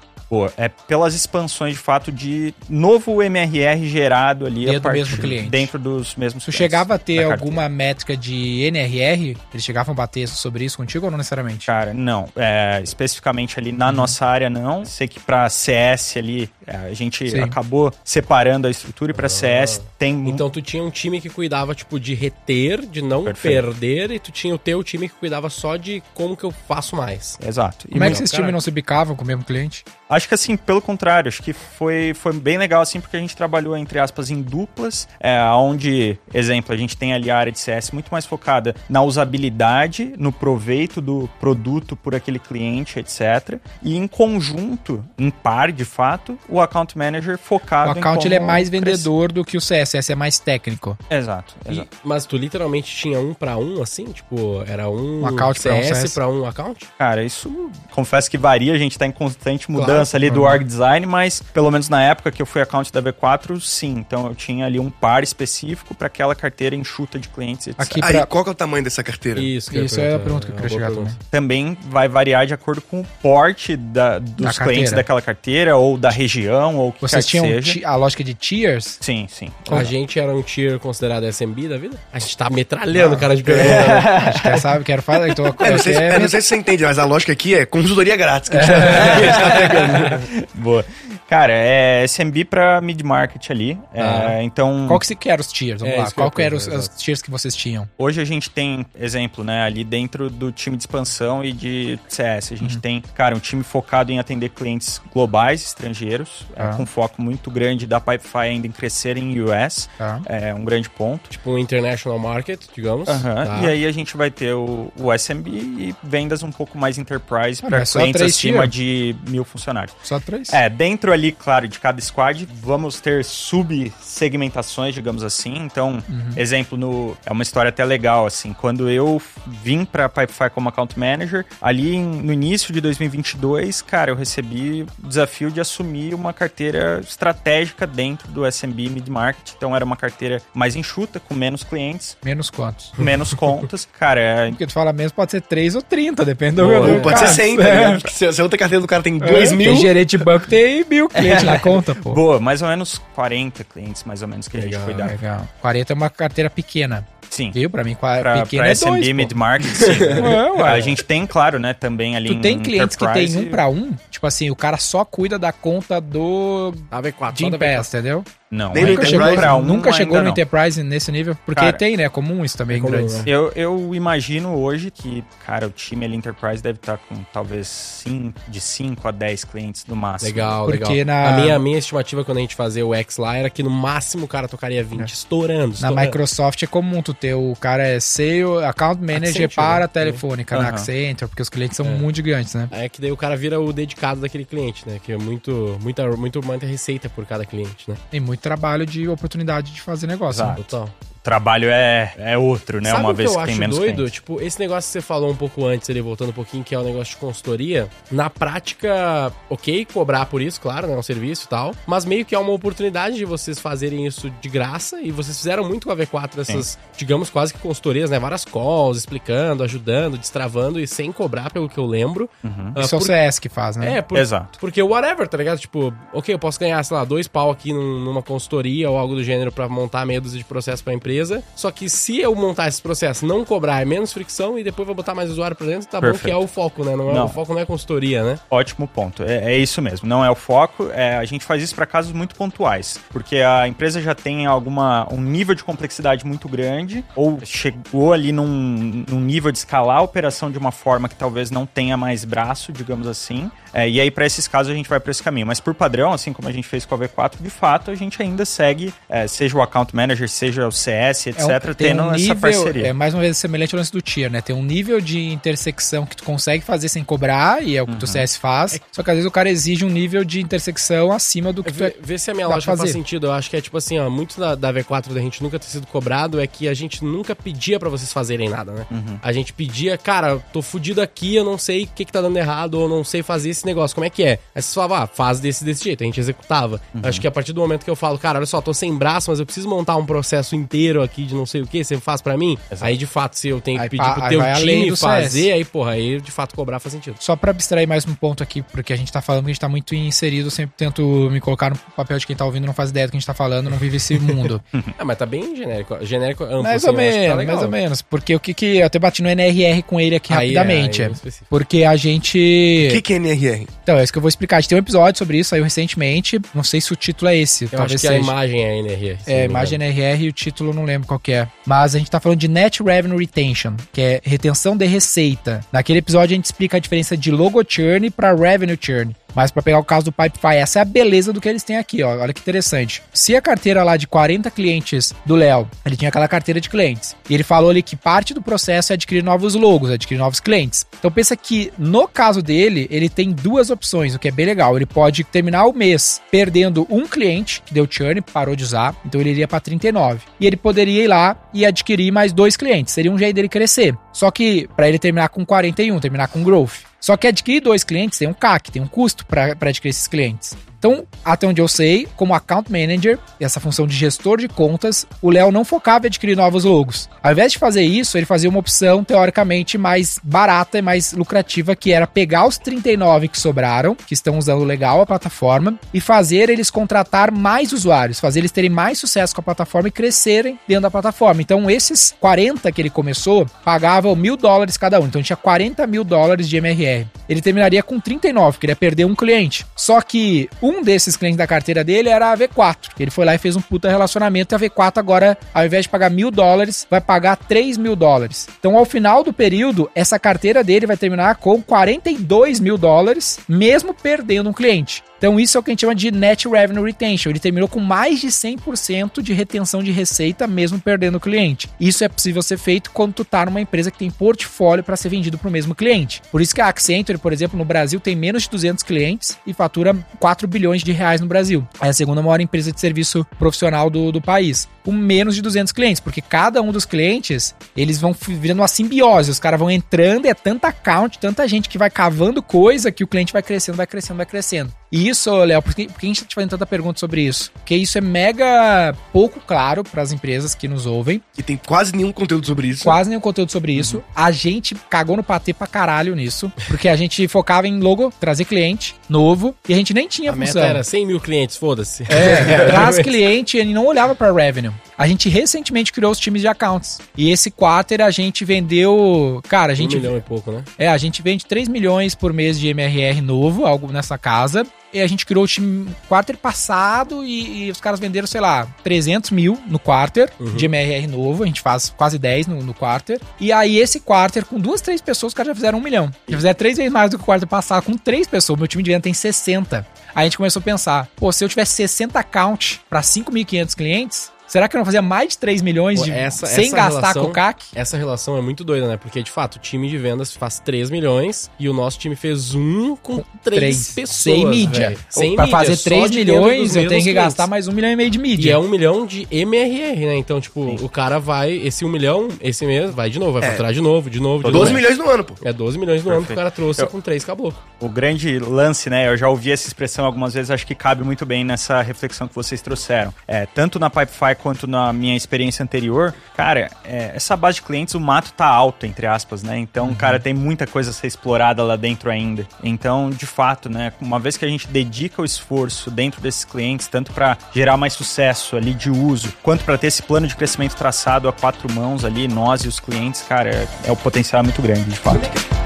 [SPEAKER 5] É pelas expansões de fato de novo MRR gerado ali
[SPEAKER 3] dentro do mesmo cliente.
[SPEAKER 5] Dentro dos mesmos
[SPEAKER 3] Tu chegava a ter alguma métrica de NRR? Eles chegavam a bater sobre isso contigo ou não necessariamente?
[SPEAKER 5] Cara, não. É, especificamente ali na uhum. nossa área, não. Sei que para CS ali, é, a gente Sim. acabou separando a estrutura e para ah. CS tem.
[SPEAKER 2] Então tu tinha um time que cuidava, tipo, de reter, de não Perfeito. perder, e tu tinha o teu time que cuidava só de como que eu faço mais.
[SPEAKER 5] Exato.
[SPEAKER 3] E como é que esses times não se bicavam com o mesmo cliente?
[SPEAKER 5] Acho que assim, pelo contrário, acho que foi, foi bem legal assim, porque a gente trabalhou, entre aspas, em duplas, é, onde, exemplo, a gente tem ali a área de CS muito mais focada na usabilidade, no proveito do produto por aquele cliente, etc. E em conjunto, em par, de fato, o account manager focado
[SPEAKER 3] o account ele é mais vendedor do que o CS, CS é mais técnico.
[SPEAKER 5] Exato. exato.
[SPEAKER 2] E, mas tu literalmente tinha um para um, assim? Tipo, era um, um account CS para um, um account?
[SPEAKER 5] Cara, isso confesso que varia, a gente tá em constante mudança claro, ali do uhum. org design, mas pelo menos na época que eu fui account da V4, sim. Então eu tinha ali um par específico para aquela carteira enxuta de clientes, etc.
[SPEAKER 4] Aqui pra... Aí, qual é o tamanho dessa carteira?
[SPEAKER 3] Isso, que isso é a pergunta que eu queria chegar
[SPEAKER 5] também. Também vai variar de acordo com o porte da, dos da clientes daquela carteira ou da região ou o que
[SPEAKER 3] Vocês tinham a lógica de tiers?
[SPEAKER 5] Sim, sim.
[SPEAKER 2] A gente era um tier considerado SMB da vida? A gente tá metralhando, ah. cara de pergunta. É.
[SPEAKER 3] Acho que sabe, quero falar. Então, [laughs]
[SPEAKER 4] é, não, sei, é, não sei se você entende, mas a lógica aqui é consultoria grátis. Que a gente tá, a gente tá
[SPEAKER 5] pegando. [laughs] Boa. Cara, é SMB para mid-market ali. É, ah. É, então...
[SPEAKER 3] Qual que se quer os tiers? Vamos é, lá. Qual que eram os, os, tiers que vocês tinham?
[SPEAKER 5] Hoje a gente tem, exemplo, né? Ali dentro do time de expansão e de CS. A gente uhum. tem, cara, um time focado em atender clientes globais, estrangeiros, é, ah. com foco muito grande da Pipefy ainda em crescer em US. Ah. É um grande ponto.
[SPEAKER 2] Tipo um international market, digamos.
[SPEAKER 5] Uhum. Tá. E aí a gente vai ter o, o SMB e vendas um pouco mais enterprise ah, para clientes acima tier. de mil funcionários.
[SPEAKER 3] Só três?
[SPEAKER 5] É, dentro ali, claro, de cada squad, vamos ter sub-segmentações, digamos assim. Então, uhum. exemplo, no, é uma história até legal, assim. Quando eu vim para Pipefy como account manager, ali em, no início de 2022, cara, eu recebi o desafio de assumir uma carteira estratégica dentro do SMB mid-market. Então, era uma carteira mais enxuta, com menos clientes.
[SPEAKER 3] Menos quantos?
[SPEAKER 5] Menos [laughs] contas. cara, é...
[SPEAKER 3] Porque tu fala menos, pode ser 3 ou 30, depende do...
[SPEAKER 4] Pode ser 100, tá é. Se, se a outra carteira do cara tem 2 é, mil...
[SPEAKER 3] gerente de banco tem mil clientes na conta, pô.
[SPEAKER 5] Boa, mais ou menos 40 clientes, mais ou menos, que legal, a gente cuidava. Legal.
[SPEAKER 3] 40 é uma carteira pequena.
[SPEAKER 5] Sim.
[SPEAKER 3] Viu? Pra mim, pra, pequeno pra é
[SPEAKER 5] SMB
[SPEAKER 3] dois,
[SPEAKER 5] mid-market, [laughs] sim. Ué, a gente tem, claro, né, também ali
[SPEAKER 3] Tu tem clientes que tem um pra um? Tipo assim, o cara só cuida da conta do...
[SPEAKER 2] AV4.
[SPEAKER 3] De Pass, entendeu?
[SPEAKER 5] Não,
[SPEAKER 3] Nem nunca chegou, pra um, nunca chegou no não. Enterprise nesse nível, porque cara, tem, né? Comum isso também, é comum,
[SPEAKER 5] né? Eu, eu imagino hoje que, cara, o time ali Enterprise deve estar com talvez cinco, de 5 a 10 clientes no máximo.
[SPEAKER 2] Legal, porque legal. Na... A, minha, a minha estimativa quando a gente fazia o X lá era que no máximo o cara tocaria 20, é. estourando,
[SPEAKER 3] estourando. Na Microsoft é comum tu ter o cara é sale, account manager Accenture, para né? telefônica, uhum. na Accenture, porque os clientes são é. muito gigantes, né?
[SPEAKER 2] É que daí o cara vira o dedicado daquele cliente, né? Que é muito, muita, muito, muita receita por cada cliente, né?
[SPEAKER 3] Tem muito trabalho de oportunidade de fazer negócio.
[SPEAKER 5] Né? Exato. Né? Total trabalho é, é outro, né?
[SPEAKER 2] Sabe
[SPEAKER 5] Uma vez
[SPEAKER 2] que,
[SPEAKER 5] eu que tem
[SPEAKER 2] acho
[SPEAKER 5] menos
[SPEAKER 2] doido? Cliente. Tipo, esse negócio que você falou um pouco antes, ele voltando um pouquinho, que é o negócio de consultoria. Na prática, ok, cobrar por isso, claro, né? É um serviço e tal. Mas meio que é uma oportunidade de vocês fazerem isso de graça. E vocês fizeram muito com a V4 essas, Sim. digamos, quase que consultorias, né? Várias calls, explicando, ajudando, destravando e sem cobrar, pelo que eu lembro.
[SPEAKER 3] Uhum. Uh, isso por... é o CS que faz, né?
[SPEAKER 2] É, por...
[SPEAKER 5] Exato.
[SPEAKER 2] Porque whatever, tá ligado? Tipo, ok, eu posso ganhar, sei lá, dois pau aqui numa consultoria ou algo do gênero para montar meia dúzia de processo pra empresa. Só que se eu montar esse processo, não cobrar é menos fricção e depois vou botar mais usuário pra dentro, tá Perfeito. bom que é o foco, né? Não é, não. O foco não é consultoria, né?
[SPEAKER 5] Ótimo ponto. É, é isso mesmo. Não é o foco. É, a gente faz isso para casos muito pontuais. Porque a empresa já tem alguma, um nível de complexidade muito grande ou chegou ali num, num nível de escalar a operação de uma forma que talvez não tenha mais braço, digamos assim. É, e aí, para esses casos, a gente vai para esse caminho. Mas por padrão, assim como a gente fez com a V4, de fato, a gente ainda segue, é, seja o account manager, seja o CS, etc.,
[SPEAKER 3] É um- tem
[SPEAKER 5] tendo
[SPEAKER 3] um
[SPEAKER 5] essa
[SPEAKER 3] nível,
[SPEAKER 5] parceria.
[SPEAKER 3] é mais uma vez semelhante ao lance do tier, né? Tem um nível de intersecção que tu consegue fazer sem cobrar, e é o que
[SPEAKER 5] Uhum.
[SPEAKER 3] o CS faz. Só que às vezes o cara exige um nível de intersecção acima do que tu é.
[SPEAKER 2] Vê, vê se a minha lógica faz sentido. Eu acho que é tipo assim, ó, muito da, da V4 da gente nunca ter sido cobrado é que a gente nunca pedia pra vocês fazerem nada, né?
[SPEAKER 3] Uhum.
[SPEAKER 2] A gente pedia, cara, tô fudido aqui, eu não sei o que que tá dando errado, ou não sei fazer esse negócio, como é que é? Aí vocês falavam, ah, faz desse, desse jeito, a gente executava.
[SPEAKER 3] Uhum.
[SPEAKER 2] Acho que a partir do momento que eu falo, cara, olha só, tô sem braço, mas eu preciso montar um processo inteiro aqui de não sei o que, você faz pra mim? Aí, de fato, se eu tenho
[SPEAKER 3] Aí
[SPEAKER 2] que pedir
[SPEAKER 3] pa-
[SPEAKER 2] pro
[SPEAKER 3] aí
[SPEAKER 2] teu time fazer, aí, porra, aí, de fato, cobrar faz sentido.
[SPEAKER 3] Só pra abstrair mais um ponto aqui, porque a gente tá falando que a gente tá muito inserido, eu sempre tento me colocar no papel de quem tá ouvindo, não faz ideia do que a gente tá falando, não vive esse mundo. [laughs]
[SPEAKER 2] Ah, mas tá bem genérico. Genérico amplo,
[SPEAKER 3] mais
[SPEAKER 2] assim,
[SPEAKER 3] ou
[SPEAKER 2] tá
[SPEAKER 3] menos,
[SPEAKER 2] legal.
[SPEAKER 3] mais ou menos. Porque o que que. Eu até bati no NRR com ele aqui
[SPEAKER 2] Aí é,
[SPEAKER 3] rapidamente.
[SPEAKER 2] aí é.
[SPEAKER 3] Porque a gente.
[SPEAKER 4] O que, que é NRR?
[SPEAKER 3] Então, é isso que eu vou explicar. A gente tem um episódio sobre isso, saiu recentemente. Não sei se o título é esse.
[SPEAKER 2] Eu
[SPEAKER 3] talvez
[SPEAKER 2] acho que
[SPEAKER 3] seja.
[SPEAKER 2] a imagem é NRR.
[SPEAKER 3] É, imagem. NRR e o título eu não lembro qual que é. Mas a gente tá falando de Net Revenue Retention, que é retenção de receita. Naquele episódio a gente explica a diferença de logo churn para revenue churn. Mas para pegar o caso do Pipefy, essa é a beleza do que eles têm aqui, ó. Olha que interessante. Se a carteira lá de 40 clientes do Léo, ele tinha aquela carteira de clientes. E ele falou ali que parte do processo é adquirir novos logos, adquirir novos clientes. Então pensa que no caso dele, ele tem duas opções, o que é bem legal. Ele pode terminar o mês perdendo um cliente que deu churn, parou de usar, então ele iria para 39. E ele poderia ir lá e adquirir mais dois clientes. Seria um jeito dele crescer. Só que para ele terminar com 41, terminar com growth. Só que adquirir dois clientes tem um CAC, tem um custo para adquirir esses clientes. Então, até onde eu sei, como account manager, essa função de gestor de contas, o Léo não focava em adquirir novos logos. Ao invés de fazer isso, ele fazia uma opção teoricamente mais barata e mais lucrativa, que era pegar os 39 que sobraram, que estão usando legal a plataforma, e fazer eles contratar mais usuários, fazer eles terem mais sucesso com a plataforma e crescerem dentro da plataforma. Então, esses 40 que ele começou pagavam mil dólares cada um. Então, tinha 40 mil dólares de MRR. Ele terminaria com 39, queria perder um cliente. Só que um desses clientes da carteira dele era a V4. Ele foi lá e fez um puta relacionamento e a V4 agora, ao invés de pagar mil dólares, vai pagar 3 mil dólares. Então, ao final do período, essa carteira dele vai terminar com 42 mil dólares, mesmo perdendo um cliente. Então, isso é o que a gente chama de Net Revenue Retention. Ele terminou com mais de 100% de retenção de receita, mesmo perdendo o cliente. Isso é possível ser feito quando tu tá numa empresa que tem portfólio para ser vendido para o mesmo cliente. Por isso que a Accenture, por exemplo, no Brasil tem menos de 200 clientes e fatura 4 bilhões de reais no Brasil. É a segunda maior empresa de serviço profissional do, do país. Com menos de 200 clientes, porque cada um dos clientes, eles vão virando uma simbiose. Os caras vão entrando, é tanta account, tanta gente que vai cavando coisa que o cliente vai crescendo, vai crescendo, vai crescendo. E isso, Léo, por que, por que a gente tá te fazendo tanta pergunta sobre isso? Porque isso é mega pouco claro para as empresas que nos ouvem.
[SPEAKER 4] E tem quase nenhum conteúdo sobre isso.
[SPEAKER 3] Quase nenhum conteúdo sobre isso. A gente cagou no patê pra caralho nisso. Porque a gente focava em logo, trazer cliente novo. E a gente nem tinha
[SPEAKER 2] A
[SPEAKER 3] função.
[SPEAKER 2] meta era 100 mil clientes, foda-se.
[SPEAKER 3] É, [laughs] traz cliente e não olhava para revenue. A gente recentemente criou os times de accounts. E esse quarter a gente vendeu. Cara, a
[SPEAKER 2] Um
[SPEAKER 3] gente.
[SPEAKER 2] milhão e pouco, né?
[SPEAKER 3] É, a gente vende 3 milhões por mês de MRR novo, algo nessa casa. E a gente criou o time quarter passado e, e os caras venderam, sei lá, 300 mil no quarter de MRR novo. A gente faz quase 10 no, no quarter. E aí esse quarter, com duas, três pessoas, os caras já fizeram um milhão. Já fizeram três vezes mais do que o quarter passado com três pessoas. Meu time de venda tem 60. Aí a gente começou a pensar, pô, se eu tivesse 60 account para 5.500 clientes, será que eu não fazia mais de 3 milhões de,
[SPEAKER 2] essa-
[SPEAKER 3] sem
[SPEAKER 2] essa
[SPEAKER 3] gastar
[SPEAKER 2] relação-
[SPEAKER 3] com o CAC?
[SPEAKER 2] Essa relação é muito doida, né? Porque, de fato, o time de vendas faz 3 milhões e o nosso time fez um com 3
[SPEAKER 3] Três.
[SPEAKER 2] pessoas.
[SPEAKER 3] Sem mídia.
[SPEAKER 2] velho. Sem
[SPEAKER 3] Pra
[SPEAKER 2] mídia,
[SPEAKER 3] fazer
[SPEAKER 2] só
[SPEAKER 3] 3
[SPEAKER 2] de venda
[SPEAKER 3] milhões, eu tenho que
[SPEAKER 2] clientes.
[SPEAKER 3] gastar mais um milhão e meio de
[SPEAKER 2] E
[SPEAKER 3] mídia.
[SPEAKER 2] é um milhão de MRR, né? Então, tipo, o cara vai, esse um milhão, esse mês, vai de novo, vai
[SPEAKER 4] É.
[SPEAKER 2] faturar de novo, de novo, de
[SPEAKER 4] 12
[SPEAKER 2] novo.
[SPEAKER 4] milhões no ano, pô.
[SPEAKER 2] É 12 milhões no ano que o
[SPEAKER 5] Perfeito.
[SPEAKER 2] cara trouxe
[SPEAKER 5] Eu-
[SPEAKER 2] com 3 caboclo.
[SPEAKER 5] O grande lance, né? Eu já ouvi essa expressão algumas vezes, acho que cabe muito bem nessa reflexão que vocês trouxeram. É, tanto na Pipefy quanto na minha experiência anterior, cara, é, essa base de clientes, o mato tá alto, entre aspas, né? Então, cara, tem muita coisa a ser explorada lá dentro ainda. Então, de fato, né? Uma vez que a gente dedica o esforço dentro desses clientes, tanto para gerar mais sucesso ali de uso, quanto para ter esse plano de crescimento traçado a quatro mãos ali, nós e os clientes, cara, é, é o potencial muito grande, de fato.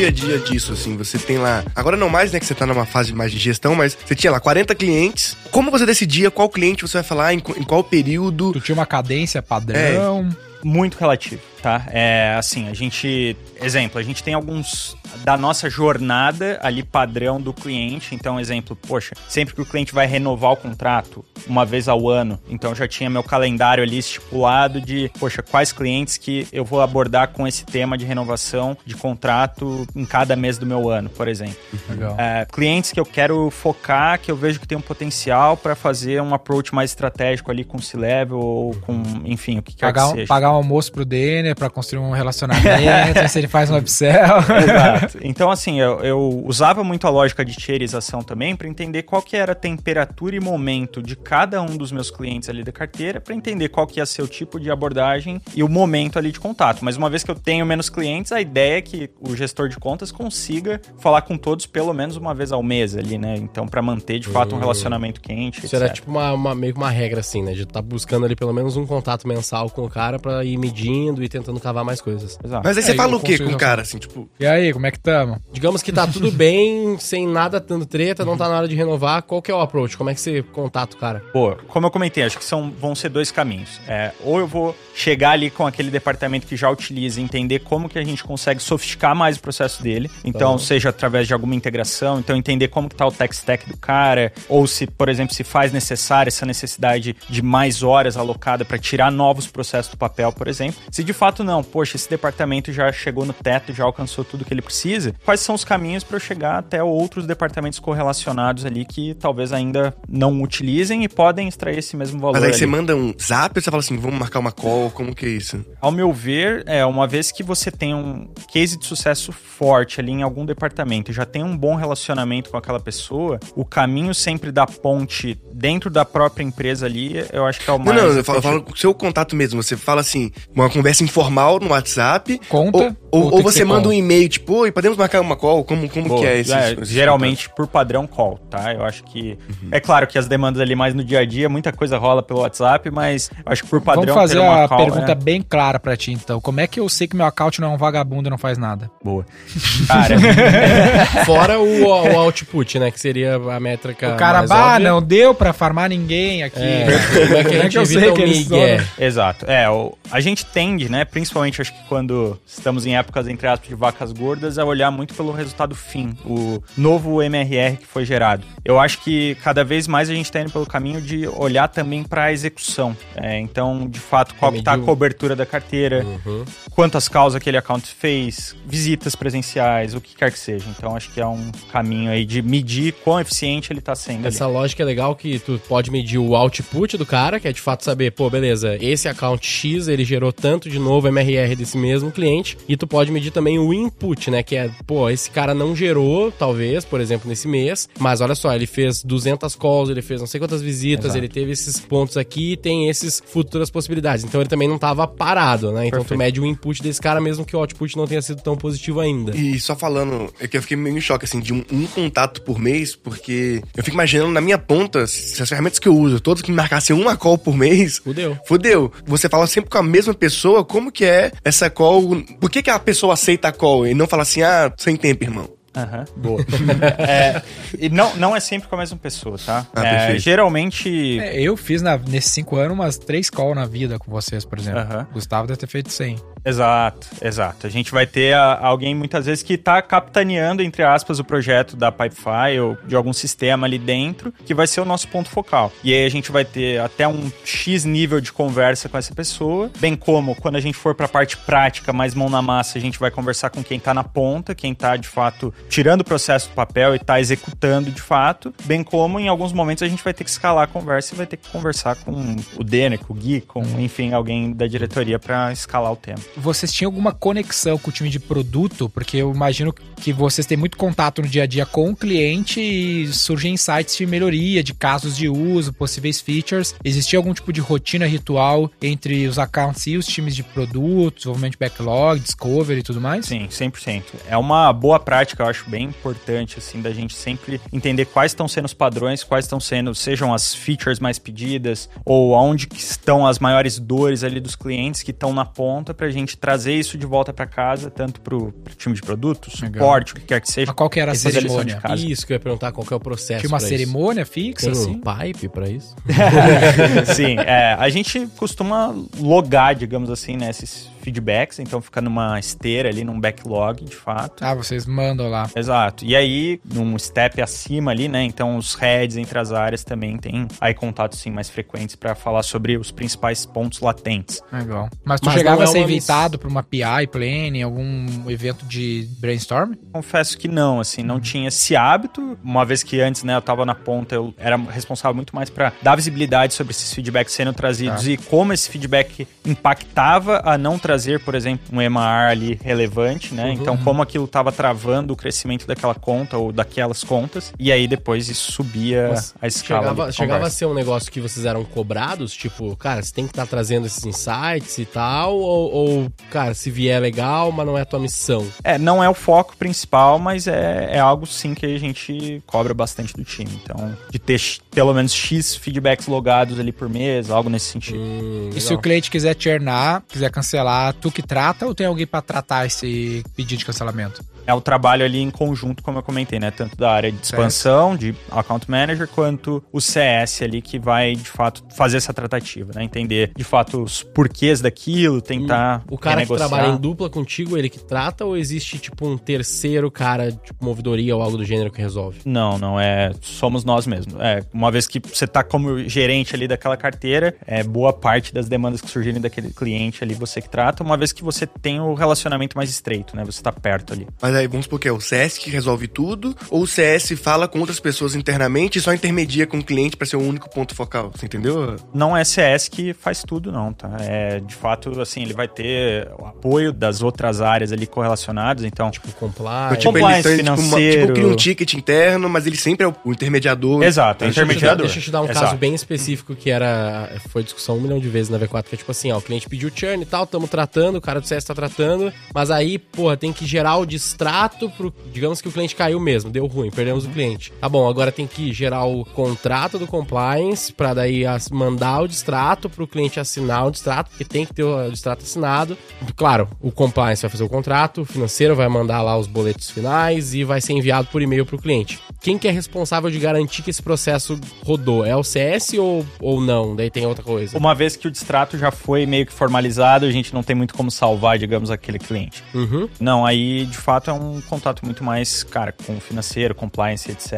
[SPEAKER 4] Dia a dia disso, assim? Você tem lá. Agora não mais, né? Que você tá numa fase mais de gestão, mas você tinha lá 40 clientes. Como você decidia qual cliente você vai falar, em, em qual período?
[SPEAKER 3] Tu tinha uma cadência padrão.
[SPEAKER 5] Muito relativo. Tá? É assim, a gente. Exemplo, a gente tem alguns da nossa jornada ali padrão do cliente. Então, exemplo, poxa, sempre que o cliente vai renovar o contrato, uma vez ao ano, então já tinha meu calendário ali estipulado de, poxa, quais clientes que eu vou abordar com esse tema de renovação de contrato em cada mês do meu ano, por exemplo.
[SPEAKER 3] Legal.
[SPEAKER 5] É, clientes que eu quero focar, que eu vejo que tem um potencial para fazer um approach mais estratégico ali com o C-Level ou com, enfim, o que quer
[SPEAKER 3] Pagar,
[SPEAKER 5] que seja.
[SPEAKER 3] pagar um almoço pro Denner pra construir um relacionamento, se ele faz um upsell. [laughs]
[SPEAKER 5] Exato. [laughs] Então, assim, eu, eu usava muito a lógica de tierização também para entender qual que era a temperatura e momento de cada um dos meus clientes ali da carteira, para entender qual que ia ser o tipo de abordagem e o momento ali de contato. Mas uma vez que eu tenho menos clientes, a ideia é que o gestor de contas consiga falar com todos pelo menos uma vez ao mês ali, né? Então, para manter de fato um relacionamento quente.
[SPEAKER 2] Isso era tipo uma, uma- meio que uma regra, assim, né? De estar buscando ali pelo menos um contato mensal com o cara pra ir medindo e tentando cavar mais coisas.
[SPEAKER 5] Exato.
[SPEAKER 4] Mas aí você
[SPEAKER 3] É,
[SPEAKER 4] fala o quê com o cara, assim, tipo...
[SPEAKER 3] E aí, como é que tamo?
[SPEAKER 2] Digamos que tá tudo [laughs] bem, sem nada dando treta, não tá na hora de renovar. Qual que é o approach? Como é que você contata o cara?
[SPEAKER 5] Boa. Como eu comentei, acho que são, vão ser dois caminhos. É, ou eu vou chegar ali com aquele departamento que já utiliza e entender como que a gente consegue sofisticar mais o processo dele. Então, seja através de alguma integração, então entender como que tá o tech stack do cara, ou se, por exemplo, se faz necessária essa necessidade de mais horas alocada para tirar novos processos do papel, por exemplo. Se de fato não, poxa, esse departamento já chegou no teto, já alcançou tudo que ele precisa, quais são os caminhos para eu chegar até outros departamentos correlacionados ali que talvez ainda não utilizem e podem extrair esse mesmo valor.
[SPEAKER 4] Mas aí
[SPEAKER 5] ali.
[SPEAKER 4] você manda um zap ou você fala assim, vamos marcar uma call, como que é isso?
[SPEAKER 5] Ao meu ver, é uma vez que você tem um case de sucesso forte ali em algum departamento e já tem um bom relacionamento com aquela pessoa, o caminho sempre da ponte dentro da própria empresa ali, eu acho que é o
[SPEAKER 4] Não,
[SPEAKER 5] mais.
[SPEAKER 4] não, eu falo, eu falo com o seu contato mesmo. Você fala assim, uma conversa informal no WhatsApp.
[SPEAKER 3] Conta,
[SPEAKER 4] Ou,
[SPEAKER 3] ou
[SPEAKER 4] ou, você manda
[SPEAKER 3] call?
[SPEAKER 4] um e-mail, tipo, oi, podemos marcar uma call? Como, como
[SPEAKER 5] Boa.
[SPEAKER 4] que é esse?
[SPEAKER 5] É, geralmente por padrão call, tá? Eu acho que. É claro que as demandas ali mais no dia a dia, muita coisa rola pelo WhatsApp, mas eu acho que por padrão.
[SPEAKER 3] Vamos fazer
[SPEAKER 5] uma
[SPEAKER 3] a
[SPEAKER 5] call,
[SPEAKER 3] pergunta
[SPEAKER 5] é-
[SPEAKER 3] bem clara pra ti, então. Como é que eu sei que meu account não é um vagabundo e não faz nada?
[SPEAKER 5] Boa. [laughs] Cara, [laughs] [laughs]
[SPEAKER 2] Fora o, o output, né? Que seria a métrica.
[SPEAKER 3] o cara,
[SPEAKER 2] mais
[SPEAKER 3] bah,
[SPEAKER 2] óbvia.
[SPEAKER 3] não deu pra farmar ninguém aqui.
[SPEAKER 2] É, como é que a gente
[SPEAKER 3] eu sei que eles?
[SPEAKER 5] Exato. É, o- a gente tende, né, principalmente acho que quando estamos em épocas, entre aspas, de vacas gordas, a olhar muito pelo resultado fim, o novo MRR que foi gerado. Eu acho que cada vez mais a gente está indo pelo caminho de olhar também para a execução. É, então, de fato, qual que tá a cobertura da carteira,
[SPEAKER 2] Uhum.
[SPEAKER 5] quantas causas aquele account fez, visitas presenciais, o que quer que seja. Então, acho que é um caminho aí de medir quão eficiente ele está sendo
[SPEAKER 2] Essa
[SPEAKER 5] ali.
[SPEAKER 2] lógica é legal que tu pode medir o output do cara, que é de fato saber, pô, beleza, esse account X, ele gerou tanto de novo MRR desse mesmo cliente, e tu pode medir também o input, né, que é, pô, esse cara não gerou, talvez, por exemplo, nesse mês, mas olha só, ele fez 200 calls, ele fez não sei quantas visitas,
[SPEAKER 3] Exato.
[SPEAKER 2] ele teve esses pontos aqui, tem esses futuras possibilidades. Então ele também não tava parado, né? Então tu
[SPEAKER 5] Perfeito.
[SPEAKER 2] mede o input desse cara mesmo que o output não tenha sido tão positivo ainda.
[SPEAKER 4] E só falando, é que eu fiquei meio em choque, assim, de um, um contato por mês, porque eu fico imaginando na minha ponta, se as ferramentas que eu uso, todas que me marcassem uma call por mês,
[SPEAKER 2] Fudeu.
[SPEAKER 4] fudeu. Você fala sempre com a mesma pessoa, como que é essa call? Por que, que a pessoa aceita a call e não fala assim, ah, sem tempo, irmão?
[SPEAKER 5] Aham, boa. [laughs] É, e não, não é sempre com a mesma pessoa, tá?
[SPEAKER 4] Ah,
[SPEAKER 5] É, geralmente.
[SPEAKER 3] É, eu fiz na- nesses cinco anos umas três calls na vida com vocês, por exemplo.
[SPEAKER 5] Aham.
[SPEAKER 3] Gustavo deve ter feito 100.
[SPEAKER 5] Exato, exato. A gente vai ter a- alguém muitas vezes que tá capitaneando, entre aspas, o projeto da Pipefy ou de algum sistema ali dentro, que vai ser o nosso ponto focal. E aí a gente vai ter até um X nível de conversa com essa pessoa, bem como quando a gente for pra parte prática, mais mão na massa, a gente vai conversar com quem tá na ponta, quem tá de fato tirando o processo do papel e tá executando de fato, bem como em alguns momentos a gente vai ter que escalar a conversa e vai ter que conversar com o Denner, com o Gui, com, enfim, alguém da diretoria pra escalar o tema.
[SPEAKER 3] Vocês tinham alguma conexão com o time de produto? Porque eu imagino que vocês têm muito contato no dia a dia com o cliente e surgem insights de melhoria, de casos de uso, possíveis features. Existia algum tipo de rotina ritual entre os accounts e os times de produto, desenvolvimento de backlog, discovery e tudo mais?
[SPEAKER 5] Sim, 100%. É uma boa prática, eu acho bem importante, assim, da gente sempre entender quais estão sendo os padrões, quais estão sendo, sejam as features mais pedidas, ou aonde que estão as maiores dores ali dos clientes que estão na ponta, pra gente trazer isso de volta pra casa, tanto pro, pro time de produto,
[SPEAKER 3] Legal.
[SPEAKER 5] suporte, o que quer que seja.
[SPEAKER 3] Mas qual que era a cerimônia?
[SPEAKER 2] Isso que eu ia perguntar, qual que é o processo
[SPEAKER 3] Tinha uma
[SPEAKER 2] pra isso?
[SPEAKER 3] cerimônia fixa,
[SPEAKER 2] Tem
[SPEAKER 3] assim?
[SPEAKER 2] um pipe pra isso? [laughs]
[SPEAKER 5] Sim, é, a gente costuma logar, digamos assim, né, esses feedbacks, então fica numa esteira ali, num backlog, de fato.
[SPEAKER 3] Ah, vocês mandam lá.
[SPEAKER 5] Exato. E aí, num step acima ali, né? Então, os heads entre as áreas também tem aí contatos sim mais frequentes para falar sobre os principais pontos latentes.
[SPEAKER 3] Legal. Mas tu
[SPEAKER 2] Mas
[SPEAKER 3] chegava
[SPEAKER 2] é
[SPEAKER 3] a ser invitado para uma PI, Plane, algum evento de brainstorm?
[SPEAKER 5] Confesso que não, assim, não tinha esse hábito. Uma vez que antes, né, eu tava na ponta, eu era responsável muito mais para dar visibilidade sobre esses feedbacks sendo trazidos e como esse feedback impactava a não trazer, por exemplo, um EMAR ali relevante, né? Então, como aquilo tava travando o crescimento daquela conta ou daquelas contas. E aí depois isso subia
[SPEAKER 2] Mas
[SPEAKER 5] a escala.
[SPEAKER 2] Chegava, chegava a ser um negócio que vocês eram cobrados? Tipo, cara, você tem que estar trazendo esses insights e tal? Ou, ou, cara, se vier é legal, mas não é a tua missão?
[SPEAKER 5] É, não é o foco principal, mas é, é algo sim que a gente cobra bastante do time. Então, de ter pelo menos X feedbacks logados ali por mês, algo nesse sentido.
[SPEAKER 2] Hum,
[SPEAKER 3] E se o cliente quiser churnar, quiser cancelar, tu que trata ou tem alguém para tratar esse pedido de cancelamento?
[SPEAKER 5] É o trabalho ali em conjunto, como eu comentei, né? Tanto da área de expansão, de account manager, quanto o CS ali que vai, de fato, fazer essa tratativa, né? Entender, de fato, os porquês daquilo, tentar
[SPEAKER 2] O cara que trabalha em dupla contigo, ele que trata? Ou existe, tipo, um terceiro cara, tipo, uma ouvidoria ou algo do gênero que resolve?
[SPEAKER 5] Não, não é. Somos nós mesmos. É, uma vez que você tá como gerente ali daquela carteira, é boa parte das demandas que surgirem daquele cliente ali você que trata, uma vez que você tem o relacionamento mais estreito, né? Você tá perto ali.
[SPEAKER 4] Mas aí vamos supor que é o CS que resolve tudo, ou o CS fala com outras pessoas internamente e só intermedia com o cliente pra ser o único ponto focal. Você entendeu?
[SPEAKER 5] Não é CS que faz tudo, não, tá? É, de fato, assim, ele vai ter o apoio das outras áreas ali correlacionadas, então.
[SPEAKER 2] Tipo, compliance.
[SPEAKER 4] tipo,
[SPEAKER 5] compliance
[SPEAKER 4] ele, tipo, uma-
[SPEAKER 5] financeiro.
[SPEAKER 4] tipo, cria um ticket interno, mas ele sempre é o, o intermediador.
[SPEAKER 5] Exato, é
[SPEAKER 2] te dar,
[SPEAKER 5] intermediador.
[SPEAKER 2] deixa eu te dar um
[SPEAKER 5] Exato.
[SPEAKER 2] caso bem específico que era. Foi discussão um milhão de vezes na V4, que é tipo assim, ó, o cliente pediu churn e tal, tamo tratando, o cara do CS tá tratando, mas aí, porra, tem que gerar o distrato pro. Digamos que o cliente caiu mesmo, deu ruim, perdemos o cliente. Tá bom, agora tem que gerar o contrato do compliance pra daí mandar o distrato pro cliente assinar o distrato, porque tem que ter o distrato assinado. Claro, o compliance vai fazer o contrato, o financeiro vai mandar lá os boletos finais e vai ser enviado por e-mail pro cliente. Quem que é responsável de garantir que esse processo rodou? É o CS ou, ou não? Daí tem outra coisa.
[SPEAKER 5] Uma vez que o distrato já foi meio que formalizado, a gente não tem muito como salvar, digamos, aquele cliente.
[SPEAKER 2] Uhum.
[SPEAKER 5] Não, aí de fato é um contato muito mais, cara, com o financeiro, compliance, etc.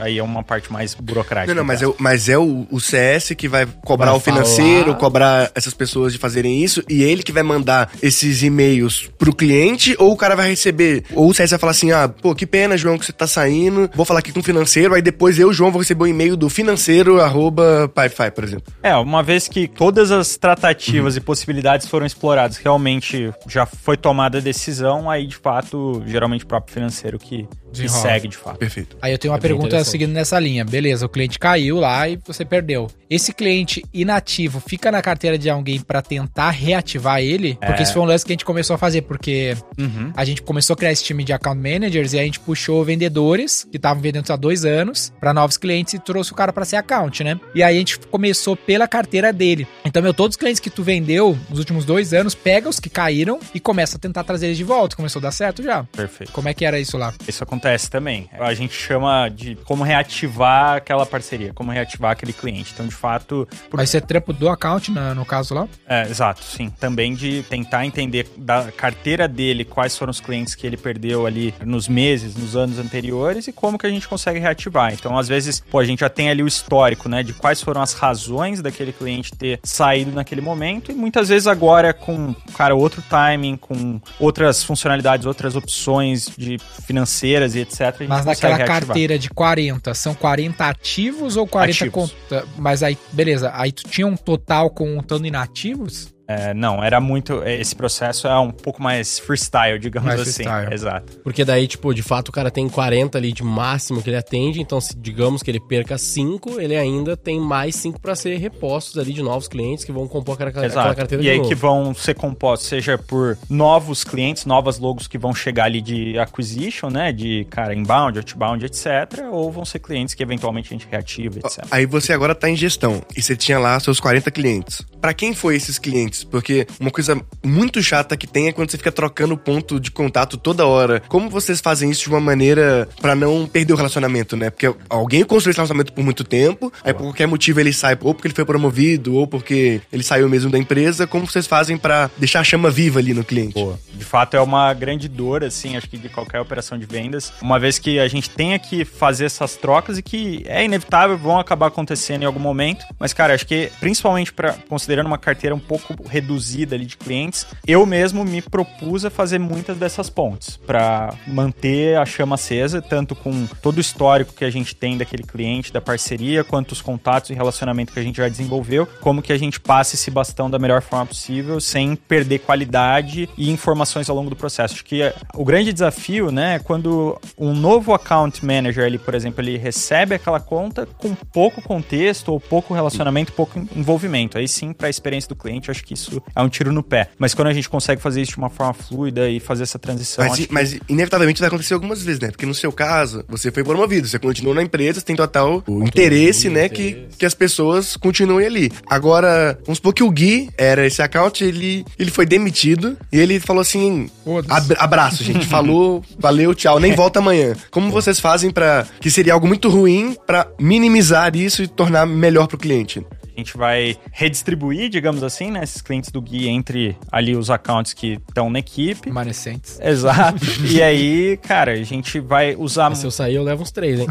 [SPEAKER 5] Aí é uma parte mais burocrática.
[SPEAKER 4] Não, não, mas é, o- mas é o, o CS que vai cobrar
[SPEAKER 2] Vai
[SPEAKER 4] o financeiro,
[SPEAKER 2] falar.
[SPEAKER 4] cobrar essas pessoas de fazerem isso, e ele que vai mandar esses e-mails pro cliente, ou o cara vai receber, ou o CS vai falar assim, ah, pô, que pena, João, que você tá saindo, vou falar aqui com o financeiro, aí depois eu, João, vou receber um e-mail do financeiro, arroba Pipefy, por exemplo.
[SPEAKER 5] É, uma vez que todas as tratativas e possibilidades foram exploradas, realmente já foi tomada a decisão, aí de fato, geralmente o próprio financeiro que, que segue de fato.
[SPEAKER 4] Perfeito.
[SPEAKER 3] Aí eu tenho uma
[SPEAKER 2] É
[SPEAKER 3] pergunta seguindo nessa linha. Beleza, o cliente caiu lá e você perdeu. Esse cliente inativo fica na carteira de alguém pra tentar reativar ele? Porque isso foi um lance que a gente começou a fazer, porque
[SPEAKER 5] Uhum.
[SPEAKER 3] a gente começou a criar esse time de account managers e a gente puxou vendedores que estavam vendendo há dois anos pra novos clientes e trouxe o cara pra ser account, né? E aí a gente começou pela carteira dele. Então, meu, todos os clientes que tu vendeu nos últimos dois anos, pega os que caíram e começa a tentar trazer eles de volta. Começou a dar certo já.
[SPEAKER 5] Perfeito.
[SPEAKER 3] Como é que era isso lá?
[SPEAKER 5] Isso acontece também. A gente chama de como reativar aquela parceria, como reativar aquele cliente. Então, de fato, por
[SPEAKER 3] Vai ser trampo do account, na- no caso lá?
[SPEAKER 5] É, exato, sim. Também de tentar entender da carteira dele quais foram os clientes que ele perdeu ali nos meses, nos anos anteriores e como que a gente consegue reativar. Então, às vezes, pô, a gente já tem ali o histórico, né, de quais foram as razões daquele cliente ter saído naquele momento e muitas vezes agora com, cara, outro timing, com outras funcionalidades, outras opções de financeiras e etc. Gente
[SPEAKER 3] Mas naquela carteira de 40, são 40 ativos ou 40
[SPEAKER 5] Ativos.
[SPEAKER 3] conta? Mas aí, beleza, aí tu tinha um total contando inativos?
[SPEAKER 5] É, não, era muito. Esse processo é um pouco mais freestyle, digamos
[SPEAKER 3] Mais
[SPEAKER 5] assim.
[SPEAKER 3] freestyle.
[SPEAKER 5] Exato.
[SPEAKER 2] Porque daí, tipo, de fato o cara tem 40 ali de máximo que ele atende, então se digamos que ele perca 5, ele ainda tem mais 5 pra ser repostos ali de novos clientes que vão compor aquela, aquela
[SPEAKER 5] Exato.
[SPEAKER 2] carteira
[SPEAKER 5] E
[SPEAKER 2] de
[SPEAKER 5] aí
[SPEAKER 2] novo.
[SPEAKER 5] que vão ser compostos, seja por novos clientes, novas logos que vão chegar ali de acquisition, né? De cara inbound, outbound, etc. Ou vão ser clientes que eventualmente a gente reativa, etc.
[SPEAKER 4] Aí você agora tá em gestão, e você tinha lá seus 40 clientes. pra quem foi esses clientes? Porque uma coisa muito chata que tem é quando você fica trocando ponto de contato toda hora. Como vocês fazem isso de uma maneira pra não perder o relacionamento, né? Porque alguém construiu esse relacionamento por muito tempo, aí por qualquer motivo ele sai, ou porque ele foi promovido, ou porque ele saiu mesmo da empresa. Como vocês fazem pra deixar a chama viva ali no cliente?
[SPEAKER 5] Pô, de fato é uma grande dor, assim, acho que de qualquer operação de vendas. Uma vez que a gente tenha que fazer essas trocas e que é inevitável, vão acabar acontecendo em algum momento. Mas, cara, acho que principalmente para considerando uma carteira um pouco reduzida ali de clientes, eu mesmo me propus a fazer muitas dessas pontes para manter a chama acesa, tanto com todo o histórico que a gente tem daquele cliente, da parceria, quanto os contatos e relacionamento que a gente já desenvolveu, como que a gente passe esse bastão da melhor forma possível, sem perder qualidade e informações ao longo do processo. Acho que é, o grande desafio, né, é quando um novo account manager ali, por exemplo, ele recebe aquela conta com pouco contexto ou pouco relacionamento, pouco envolvimento. Aí sim, para a experiência do cliente, acho que isso é um tiro no pé. Mas quando a gente consegue fazer isso de uma forma fluida e fazer essa transição.
[SPEAKER 4] Mas, mas inevitavelmente vai acontecer algumas vezes, né? Porque no seu caso, você foi promovido, você continuou na empresa, você tem total o interesse, né, que, que as pessoas continuem ali. Agora, vamos supor que o Gui era esse account, ele, ele foi demitido e ele falou assim: ab abraço, gente. Falou, [laughs] valeu, tchau, nem volta amanhã. Como vocês fazem para que seria algo muito ruim para minimizar isso e tornar melhor pro cliente?
[SPEAKER 5] A gente vai redistribuir, digamos assim, né, esses clientes do Gui entre ali os accounts que estão na equipe.
[SPEAKER 3] Remanescentes.
[SPEAKER 5] Exato. [laughs] e aí, cara, a gente vai usar.
[SPEAKER 2] Mas se eu sair, eu levo uns três, hein?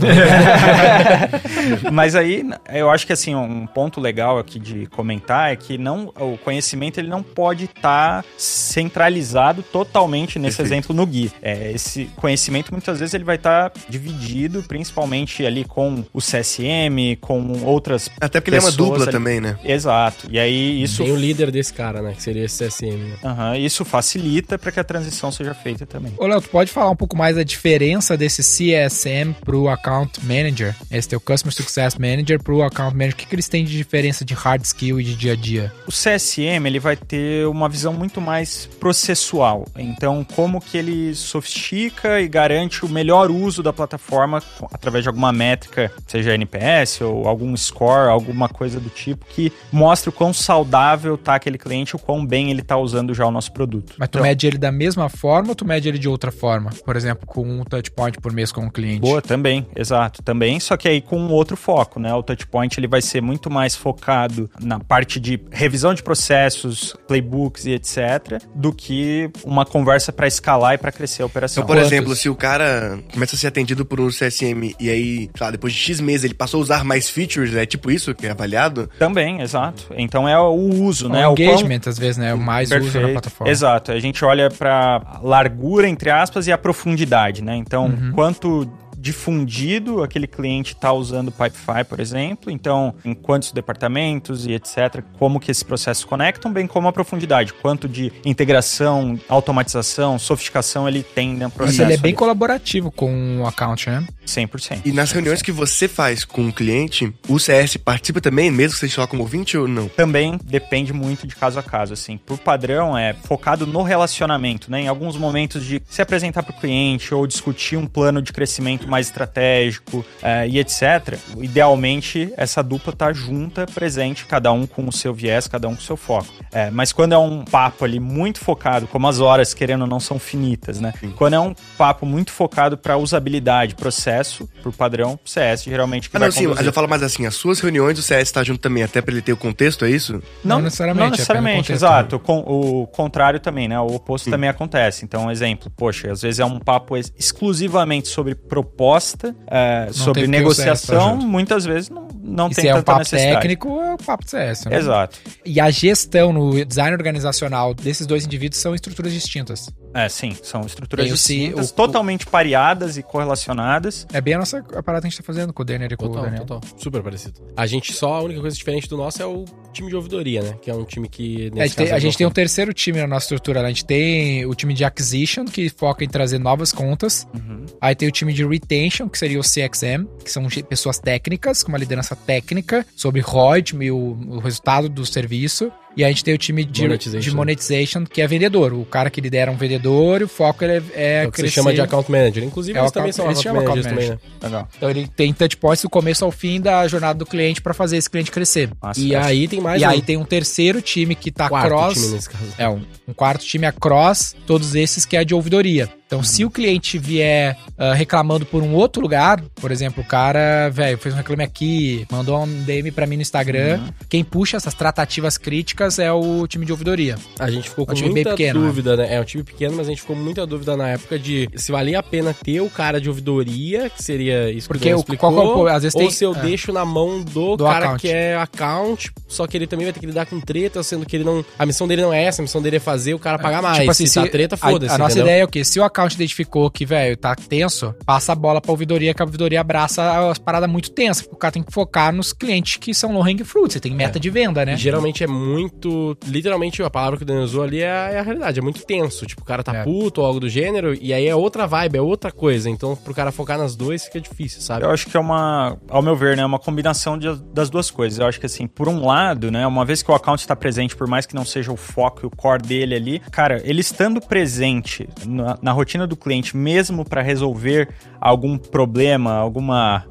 [SPEAKER 2] [laughs]
[SPEAKER 5] Mas aí, eu acho que assim, um ponto legal aqui de comentar é que não, o conhecimento ele não pode estar tá centralizado totalmente nesse Perfeito. exemplo no Gui. É, esse conhecimento muitas vezes ele vai estar tá dividido, principalmente ali com o CSM, com outras.
[SPEAKER 4] Até porque ele é uma dupla também, né?
[SPEAKER 5] Exato. E aí isso.
[SPEAKER 2] Tem o líder desse cara, né? Que seria esse CSM. Né?
[SPEAKER 5] Uhum, isso facilita para que a transição seja feita também.
[SPEAKER 3] Ô, Léo, tu pode falar um pouco mais da diferença desse CSM pro Account Manager? Esse teu Customer Success Manager pro Account Manager. O que, que eles têm de diferença de hard skill e de dia a dia?
[SPEAKER 5] O CSM, ele vai ter uma visão muito mais processual. Então, como que ele sofistica e garante o melhor uso da plataforma através de alguma métrica, seja NPS ou algum score, alguma coisa do tipo tipo que mostra o quão saudável tá aquele cliente, o quão bem ele tá usando já o nosso produto.
[SPEAKER 3] Mas tu então, mede ele da mesma forma ou tu mede ele de outra forma? Por exemplo, com um touchpoint por mês com o cliente?
[SPEAKER 5] Boa, também, exato, também, só que aí com um outro foco, né? O touchpoint ele vai ser muito mais focado na parte de revisão de processos, playbooks e etc, do que uma conversa para escalar e para crescer a operação.
[SPEAKER 4] Então, por Quantos? exemplo, se o cara começa a ser atendido por um CSM e aí, sei lá, depois de X meses ele passou a usar mais features, é tipo isso que é avaliado?
[SPEAKER 5] Também, exato. Então é o uso,
[SPEAKER 3] o
[SPEAKER 5] né?
[SPEAKER 3] engagement, o quão... às vezes, né? O mais Perfeito. uso na plataforma.
[SPEAKER 5] Exato. A gente olha para largura, entre aspas, e a profundidade, né? Então, uhum. quanto difundido aquele cliente está usando o Pipefy, por exemplo. Então, em quantos departamentos e etc. Como que esses processos conectam, bem como a profundidade. Quanto de integração, automatização, sofisticação ele tem no processo.
[SPEAKER 3] Mas ele é bem ali. colaborativo com o account, né?
[SPEAKER 5] 100%.
[SPEAKER 4] E nas
[SPEAKER 5] 100%.
[SPEAKER 4] reuniões que você faz com o cliente, o CS participa também, mesmo que você esteja como ouvinte ou não?
[SPEAKER 5] Também depende muito de caso a caso, assim. Por padrão, é focado no relacionamento, né? Em alguns momentos de se apresentar para o cliente ou discutir um plano de crescimento mais estratégico é, e etc. Idealmente, essa dupla tá junta, presente, cada um com o seu viés, cada um com o seu foco. É, mas quando é um papo ali muito focado, como as horas, querendo ou não, são finitas, né? Sim. Quando é um papo muito focado para usabilidade, processo, por padrão, CS geralmente que
[SPEAKER 4] ah,
[SPEAKER 5] vai
[SPEAKER 4] não, sim, mas eu falo mais assim, as suas reuniões o CS está junto também, até para ele ter o contexto, é isso?
[SPEAKER 5] Não, não necessariamente. Não necessariamente, é exato. O, o, contrário também, né? O oposto sim. também acontece. Então, um exemplo, poxa, às vezes é um papo exclusivamente sobre proposta é, sobre negociação, muitas vezes não, não
[SPEAKER 3] e
[SPEAKER 5] tem
[SPEAKER 3] se
[SPEAKER 5] tanta
[SPEAKER 3] é um papo
[SPEAKER 5] necessidade.
[SPEAKER 3] técnico, é o papo de CS. Né?
[SPEAKER 5] Exato.
[SPEAKER 3] E a gestão no design organizacional desses dois indivíduos são estruturas distintas.
[SPEAKER 5] É, sim, são estruturas distintas, o, totalmente o, pareadas e correlacionadas.
[SPEAKER 3] É bem a nossa a parada que a gente tá fazendo com o Denner e com
[SPEAKER 2] total,
[SPEAKER 3] o Daniel.
[SPEAKER 2] Total, super parecido. A gente só, a única coisa diferente do nosso é o time de ouvidoria, né? Que é um time que...
[SPEAKER 3] É, a gente, tem, a gente tem um terceiro time na nossa estrutura. Né? A gente tem o time de acquisition, que foca em trazer novas contas. Uhum. Aí tem o time de retention, que seria o CXM, que são pessoas técnicas, com uma liderança técnica sobre ROID e o, o resultado do serviço. E a gente tem o time de monetization. de monetization, que é vendedor. O cara que lidera um vendedor e o foco ele é,
[SPEAKER 2] é, é o que você chama de account manager. Inclusive,
[SPEAKER 3] é
[SPEAKER 2] eles também são
[SPEAKER 3] account managers também, né?
[SPEAKER 2] Legal.
[SPEAKER 3] Então ele tem touchpoints do começo ao fim da jornada do cliente para fazer esse cliente crescer.
[SPEAKER 2] Nossa, e aí tem mais
[SPEAKER 3] e
[SPEAKER 2] um.
[SPEAKER 3] aí tem um terceiro time que tá
[SPEAKER 2] Quarto
[SPEAKER 3] cross.
[SPEAKER 2] time nesse caso.
[SPEAKER 3] É, um, um quarto time é cross, todos esses que é de ouvidoria. Então, se o cliente vier ah, reclamando por um outro lugar, por exemplo, o cara, velho, fez um reclame aqui, mandou um DM pra mim no Instagram, quem puxa essas tratativas críticas é o time de ouvidoria.
[SPEAKER 2] A gente ficou com
[SPEAKER 3] Um
[SPEAKER 2] muita
[SPEAKER 3] pequeno,
[SPEAKER 2] dúvida, né? É um time pequeno, mas a gente ficou com muita dúvida na época de se valia a pena ter o cara de ouvidoria, que seria isso
[SPEAKER 3] Porque
[SPEAKER 2] que o explicou,
[SPEAKER 3] qual é o- às vezes
[SPEAKER 2] ou
[SPEAKER 3] tem-
[SPEAKER 2] se eu
[SPEAKER 3] é.
[SPEAKER 2] deixo na mão do,
[SPEAKER 3] Do
[SPEAKER 2] cara
[SPEAKER 3] account.
[SPEAKER 2] que é account, só que ele também vai ter que lidar com treta, sendo que ele não... A missão dele não é essa, a missão dele é fazer o cara pagar mais.
[SPEAKER 3] Tipo assim,
[SPEAKER 2] se, tá treta,
[SPEAKER 3] a-
[SPEAKER 2] foda-se,
[SPEAKER 3] A, nossa
[SPEAKER 2] entendeu?
[SPEAKER 3] ideia é o quê? Se o account identificou que, velho, tá tenso, passa a bola pra ouvidoria, que a ouvidoria abraça as paradas muito tensas. porque O cara tem que focar nos clientes que são low hang fruit. Você tem meta de venda, né?
[SPEAKER 2] E Geralmente é muito. Literalmente, a palavra que o Daniel usou ali é a, é a realidade. É muito tenso. Tipo, o cara tá
[SPEAKER 3] É.
[SPEAKER 2] puto ou algo do gênero. E aí é outra vibe, é outra coisa. Então, pro cara focar nas duas fica difícil, sabe?
[SPEAKER 5] Eu acho que é uma, ao meu ver, né, uma combinação de- das duas coisas. Eu acho que assim, por um lado, né, uma vez que o account está presente, por mais que não seja o foco e o core dele ali, cara, ele estando presente na, na rotina do cliente, mesmo para resolver algum problema, alguma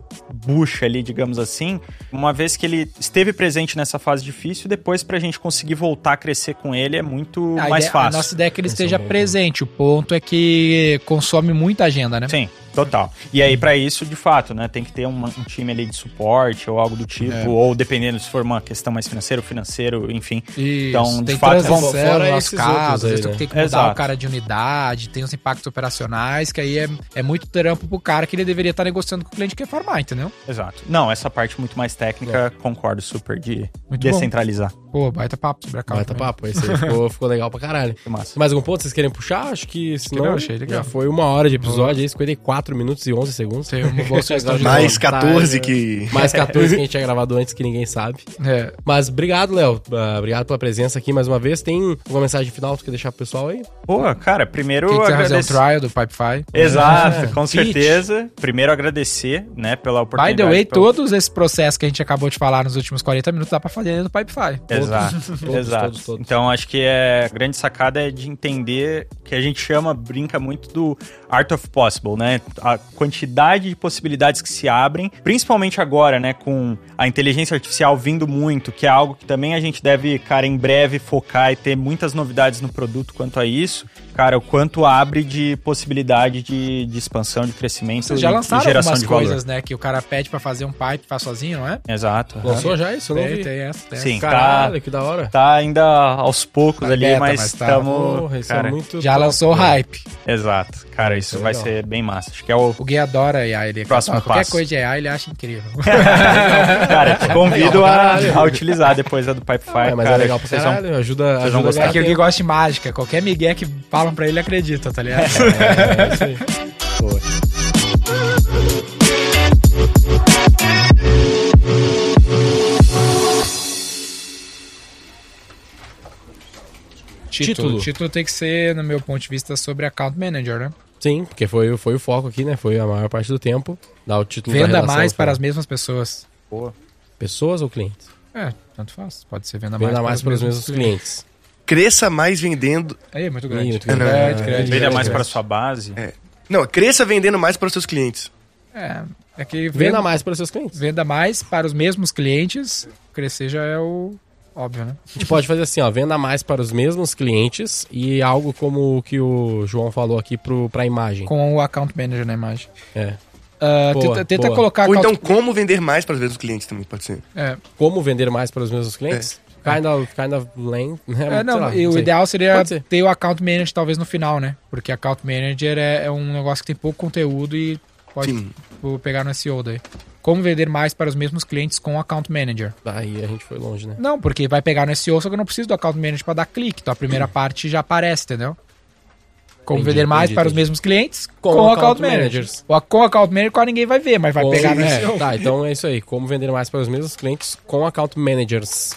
[SPEAKER 5] bucha ali, digamos assim, uma vez que ele esteve presente nessa fase difícil, depois pra gente conseguir voltar a crescer com ele é muito
[SPEAKER 3] A
[SPEAKER 5] mais
[SPEAKER 3] ideia-
[SPEAKER 5] fácil.
[SPEAKER 3] A nossa ideia é que ele
[SPEAKER 2] Esse é
[SPEAKER 3] esteja presente. O ponto é que consome muita agenda, né?
[SPEAKER 5] Sim, total. E aí, pra isso, de fato, né, tem que ter uma- um time ali de suporte ou algo do tipo,
[SPEAKER 3] É.
[SPEAKER 5] ou dependendo se for uma questão mais financeira ou financeiro, enfim.
[SPEAKER 3] Isso,
[SPEAKER 5] Então, de
[SPEAKER 3] tem
[SPEAKER 5] fato,
[SPEAKER 2] fora esses
[SPEAKER 3] caso,
[SPEAKER 2] outros
[SPEAKER 3] às vezes
[SPEAKER 2] aí, né?
[SPEAKER 3] tem que mudar
[SPEAKER 5] Exato.
[SPEAKER 3] o cara de unidade, tem os impactos operacionais, que aí é, é muito trampo pro cara que ele deveria estar negociando com o cliente que quer farmar, entendeu?
[SPEAKER 5] Exato. Não, essa parte muito mais técnica, concordo super de
[SPEAKER 3] Muito
[SPEAKER 5] descentralizar.
[SPEAKER 3] Pô, baita papo sobre a calma.
[SPEAKER 2] Baita papo, esse aí ficou, [laughs] ficou legal pra caralho.
[SPEAKER 5] Que massa.
[SPEAKER 2] Mais algum ponto vocês querem puxar? Acho que senão
[SPEAKER 3] não, achei legal.
[SPEAKER 2] já foi uma hora de episódio aí, 54 minutos e 11 segundos.
[SPEAKER 3] Tem uma boa [laughs] sugestão de
[SPEAKER 4] Mais
[SPEAKER 2] Tá,
[SPEAKER 4] 14
[SPEAKER 2] é.
[SPEAKER 4] que.
[SPEAKER 2] Mais 14 [laughs] que a gente tinha gravado antes que ninguém sabe.
[SPEAKER 3] É,
[SPEAKER 2] Mas obrigado, Léo. Ah, obrigado pela presença aqui mais uma vez. Tem uma mensagem final que tu quer deixar pro pessoal aí?
[SPEAKER 5] Pô, cara, primeiro
[SPEAKER 3] quem quiser fazer
[SPEAKER 5] agradecer.
[SPEAKER 3] trial do Pipefy.
[SPEAKER 5] Exato,
[SPEAKER 2] É,
[SPEAKER 5] com certeza. Primeiro agradecer, né, pela
[SPEAKER 3] By
[SPEAKER 5] oportunidade.
[SPEAKER 3] the way,
[SPEAKER 5] pra-
[SPEAKER 3] todos esses processos que a gente acabou de falar nos últimos 40 minutos dá pra fazer dentro do Pipefy.
[SPEAKER 5] Exato, [laughs]
[SPEAKER 2] Todos,
[SPEAKER 5] exato.
[SPEAKER 2] todos, todos.
[SPEAKER 5] Então acho que é, a grande sacada é de entender que a gente chama, brinca muito do art of possible, né? A quantidade de possibilidades que se abrem, principalmente agora, né, com a inteligência artificial vindo muito, que é algo que também a gente deve, cara, em breve focar e ter muitas novidades no produto quanto a isso. Cara, o quanto abre de possibilidade de, de expansão, de crescimento
[SPEAKER 3] Vocês já
[SPEAKER 5] e,
[SPEAKER 3] lançaram
[SPEAKER 5] e geração
[SPEAKER 3] algumas
[SPEAKER 5] de valor.
[SPEAKER 3] coisas, né? Que o cara pede pra fazer um pipe, faz sozinho, não é?
[SPEAKER 5] Exato.
[SPEAKER 2] Lançou já isso? Eu não
[SPEAKER 3] Tem, tem essa, tem
[SPEAKER 5] Sim.
[SPEAKER 3] essa.
[SPEAKER 2] Caralho, que da hora.
[SPEAKER 5] Tá ainda aos poucos
[SPEAKER 3] Tá
[SPEAKER 5] ali,
[SPEAKER 3] beta,
[SPEAKER 5] mas
[SPEAKER 3] mas tá.
[SPEAKER 5] estamos. Cara,
[SPEAKER 2] é muito
[SPEAKER 3] Já
[SPEAKER 2] top,
[SPEAKER 3] lançou o hype.
[SPEAKER 5] Exato. Cara, isso
[SPEAKER 2] é
[SPEAKER 5] vai
[SPEAKER 2] legal.
[SPEAKER 5] ser bem massa. Acho que é o.
[SPEAKER 3] O Gui adora AI, ele
[SPEAKER 5] Próximo
[SPEAKER 3] qualquer
[SPEAKER 5] passo.
[SPEAKER 3] coisa de AI ele acha incrível. [laughs]
[SPEAKER 5] Cara, te convido a, a utilizar depois a do Pipefy.
[SPEAKER 2] É, mas
[SPEAKER 5] cara,
[SPEAKER 2] é legal pra
[SPEAKER 5] vocês vão-
[SPEAKER 2] caralho. Ajuda,
[SPEAKER 5] vocês vão
[SPEAKER 2] ajuda
[SPEAKER 5] gostar.
[SPEAKER 2] a
[SPEAKER 3] É que o Gui gosta de mágica. Qualquer migué que falam pra ele, acredita, tá ligado?
[SPEAKER 2] tempo. [laughs] É, isso aí. Boa.
[SPEAKER 3] título.
[SPEAKER 2] Título.
[SPEAKER 3] Título tem que ser, no meu ponto de vista, sobre account manager, né?
[SPEAKER 2] Sim, porque foi, foi o foco aqui, né? Foi a maior parte do tempo. Dar o título da
[SPEAKER 3] Venda
[SPEAKER 2] relação
[SPEAKER 3] mais para as mesmas pessoas.
[SPEAKER 2] Pessoas ou clientes?
[SPEAKER 3] É, tanto faz. Pode ser venda,
[SPEAKER 2] Venda
[SPEAKER 3] mais,
[SPEAKER 2] mais para os mesmos clientes.
[SPEAKER 4] Cresça mais vendendo.
[SPEAKER 3] Aí, muito
[SPEAKER 2] Ih,
[SPEAKER 3] grande.
[SPEAKER 2] muito
[SPEAKER 3] grande,
[SPEAKER 2] grande, É,
[SPEAKER 3] grande,
[SPEAKER 5] Venda
[SPEAKER 3] grande,
[SPEAKER 5] mais para sua base.
[SPEAKER 4] Não, cresça vendendo mais para os seus clientes.
[SPEAKER 3] É, é que
[SPEAKER 2] Venda
[SPEAKER 3] venda,
[SPEAKER 2] mais para os seus clientes.
[SPEAKER 3] venda mais para os mesmos clientes. Crescer já é o óbvio, né?
[SPEAKER 2] A gente pode fazer assim, ó, venda mais para os mesmos clientes e algo como o que o João falou aqui para a imagem.
[SPEAKER 3] Com o account manager na imagem.
[SPEAKER 2] É.
[SPEAKER 3] Ah,
[SPEAKER 2] Boa,
[SPEAKER 3] tenta tenta
[SPEAKER 2] boa.
[SPEAKER 3] colocar
[SPEAKER 4] Ou então, como vender mais para os mesmos clientes também, pode ser.
[SPEAKER 3] É,
[SPEAKER 2] Como vender mais para os mesmos clientes? Kind of, kind of lame. né?
[SPEAKER 3] É, não,
[SPEAKER 2] lá,
[SPEAKER 3] o ideal seria ter o account manager talvez no final, né? Porque account manager é, é um negócio que tem pouco conteúdo e pode tipo, pegar no SEO daí. Como vender mais para os mesmos clientes com o account manager?
[SPEAKER 2] Aí a gente foi longe, né?
[SPEAKER 3] Não, porque vai pegar no SEO, só que eu não preciso do account manager para dar clique. Então a primeira parte já aparece, entendeu? Como
[SPEAKER 2] Entendi,
[SPEAKER 3] vender mais
[SPEAKER 2] entendi,
[SPEAKER 3] para os
[SPEAKER 2] entendi.
[SPEAKER 3] mesmos clientes
[SPEAKER 2] Com
[SPEAKER 3] com, o
[SPEAKER 2] account
[SPEAKER 3] account manager.
[SPEAKER 2] managers.
[SPEAKER 3] O, com o account manager quase ninguém vai ver, mas vai
[SPEAKER 2] Com-
[SPEAKER 3] pegar no
[SPEAKER 2] é,
[SPEAKER 3] SEO.
[SPEAKER 2] Tá, então é isso aí. Como vender mais para os mesmos clientes com account managers.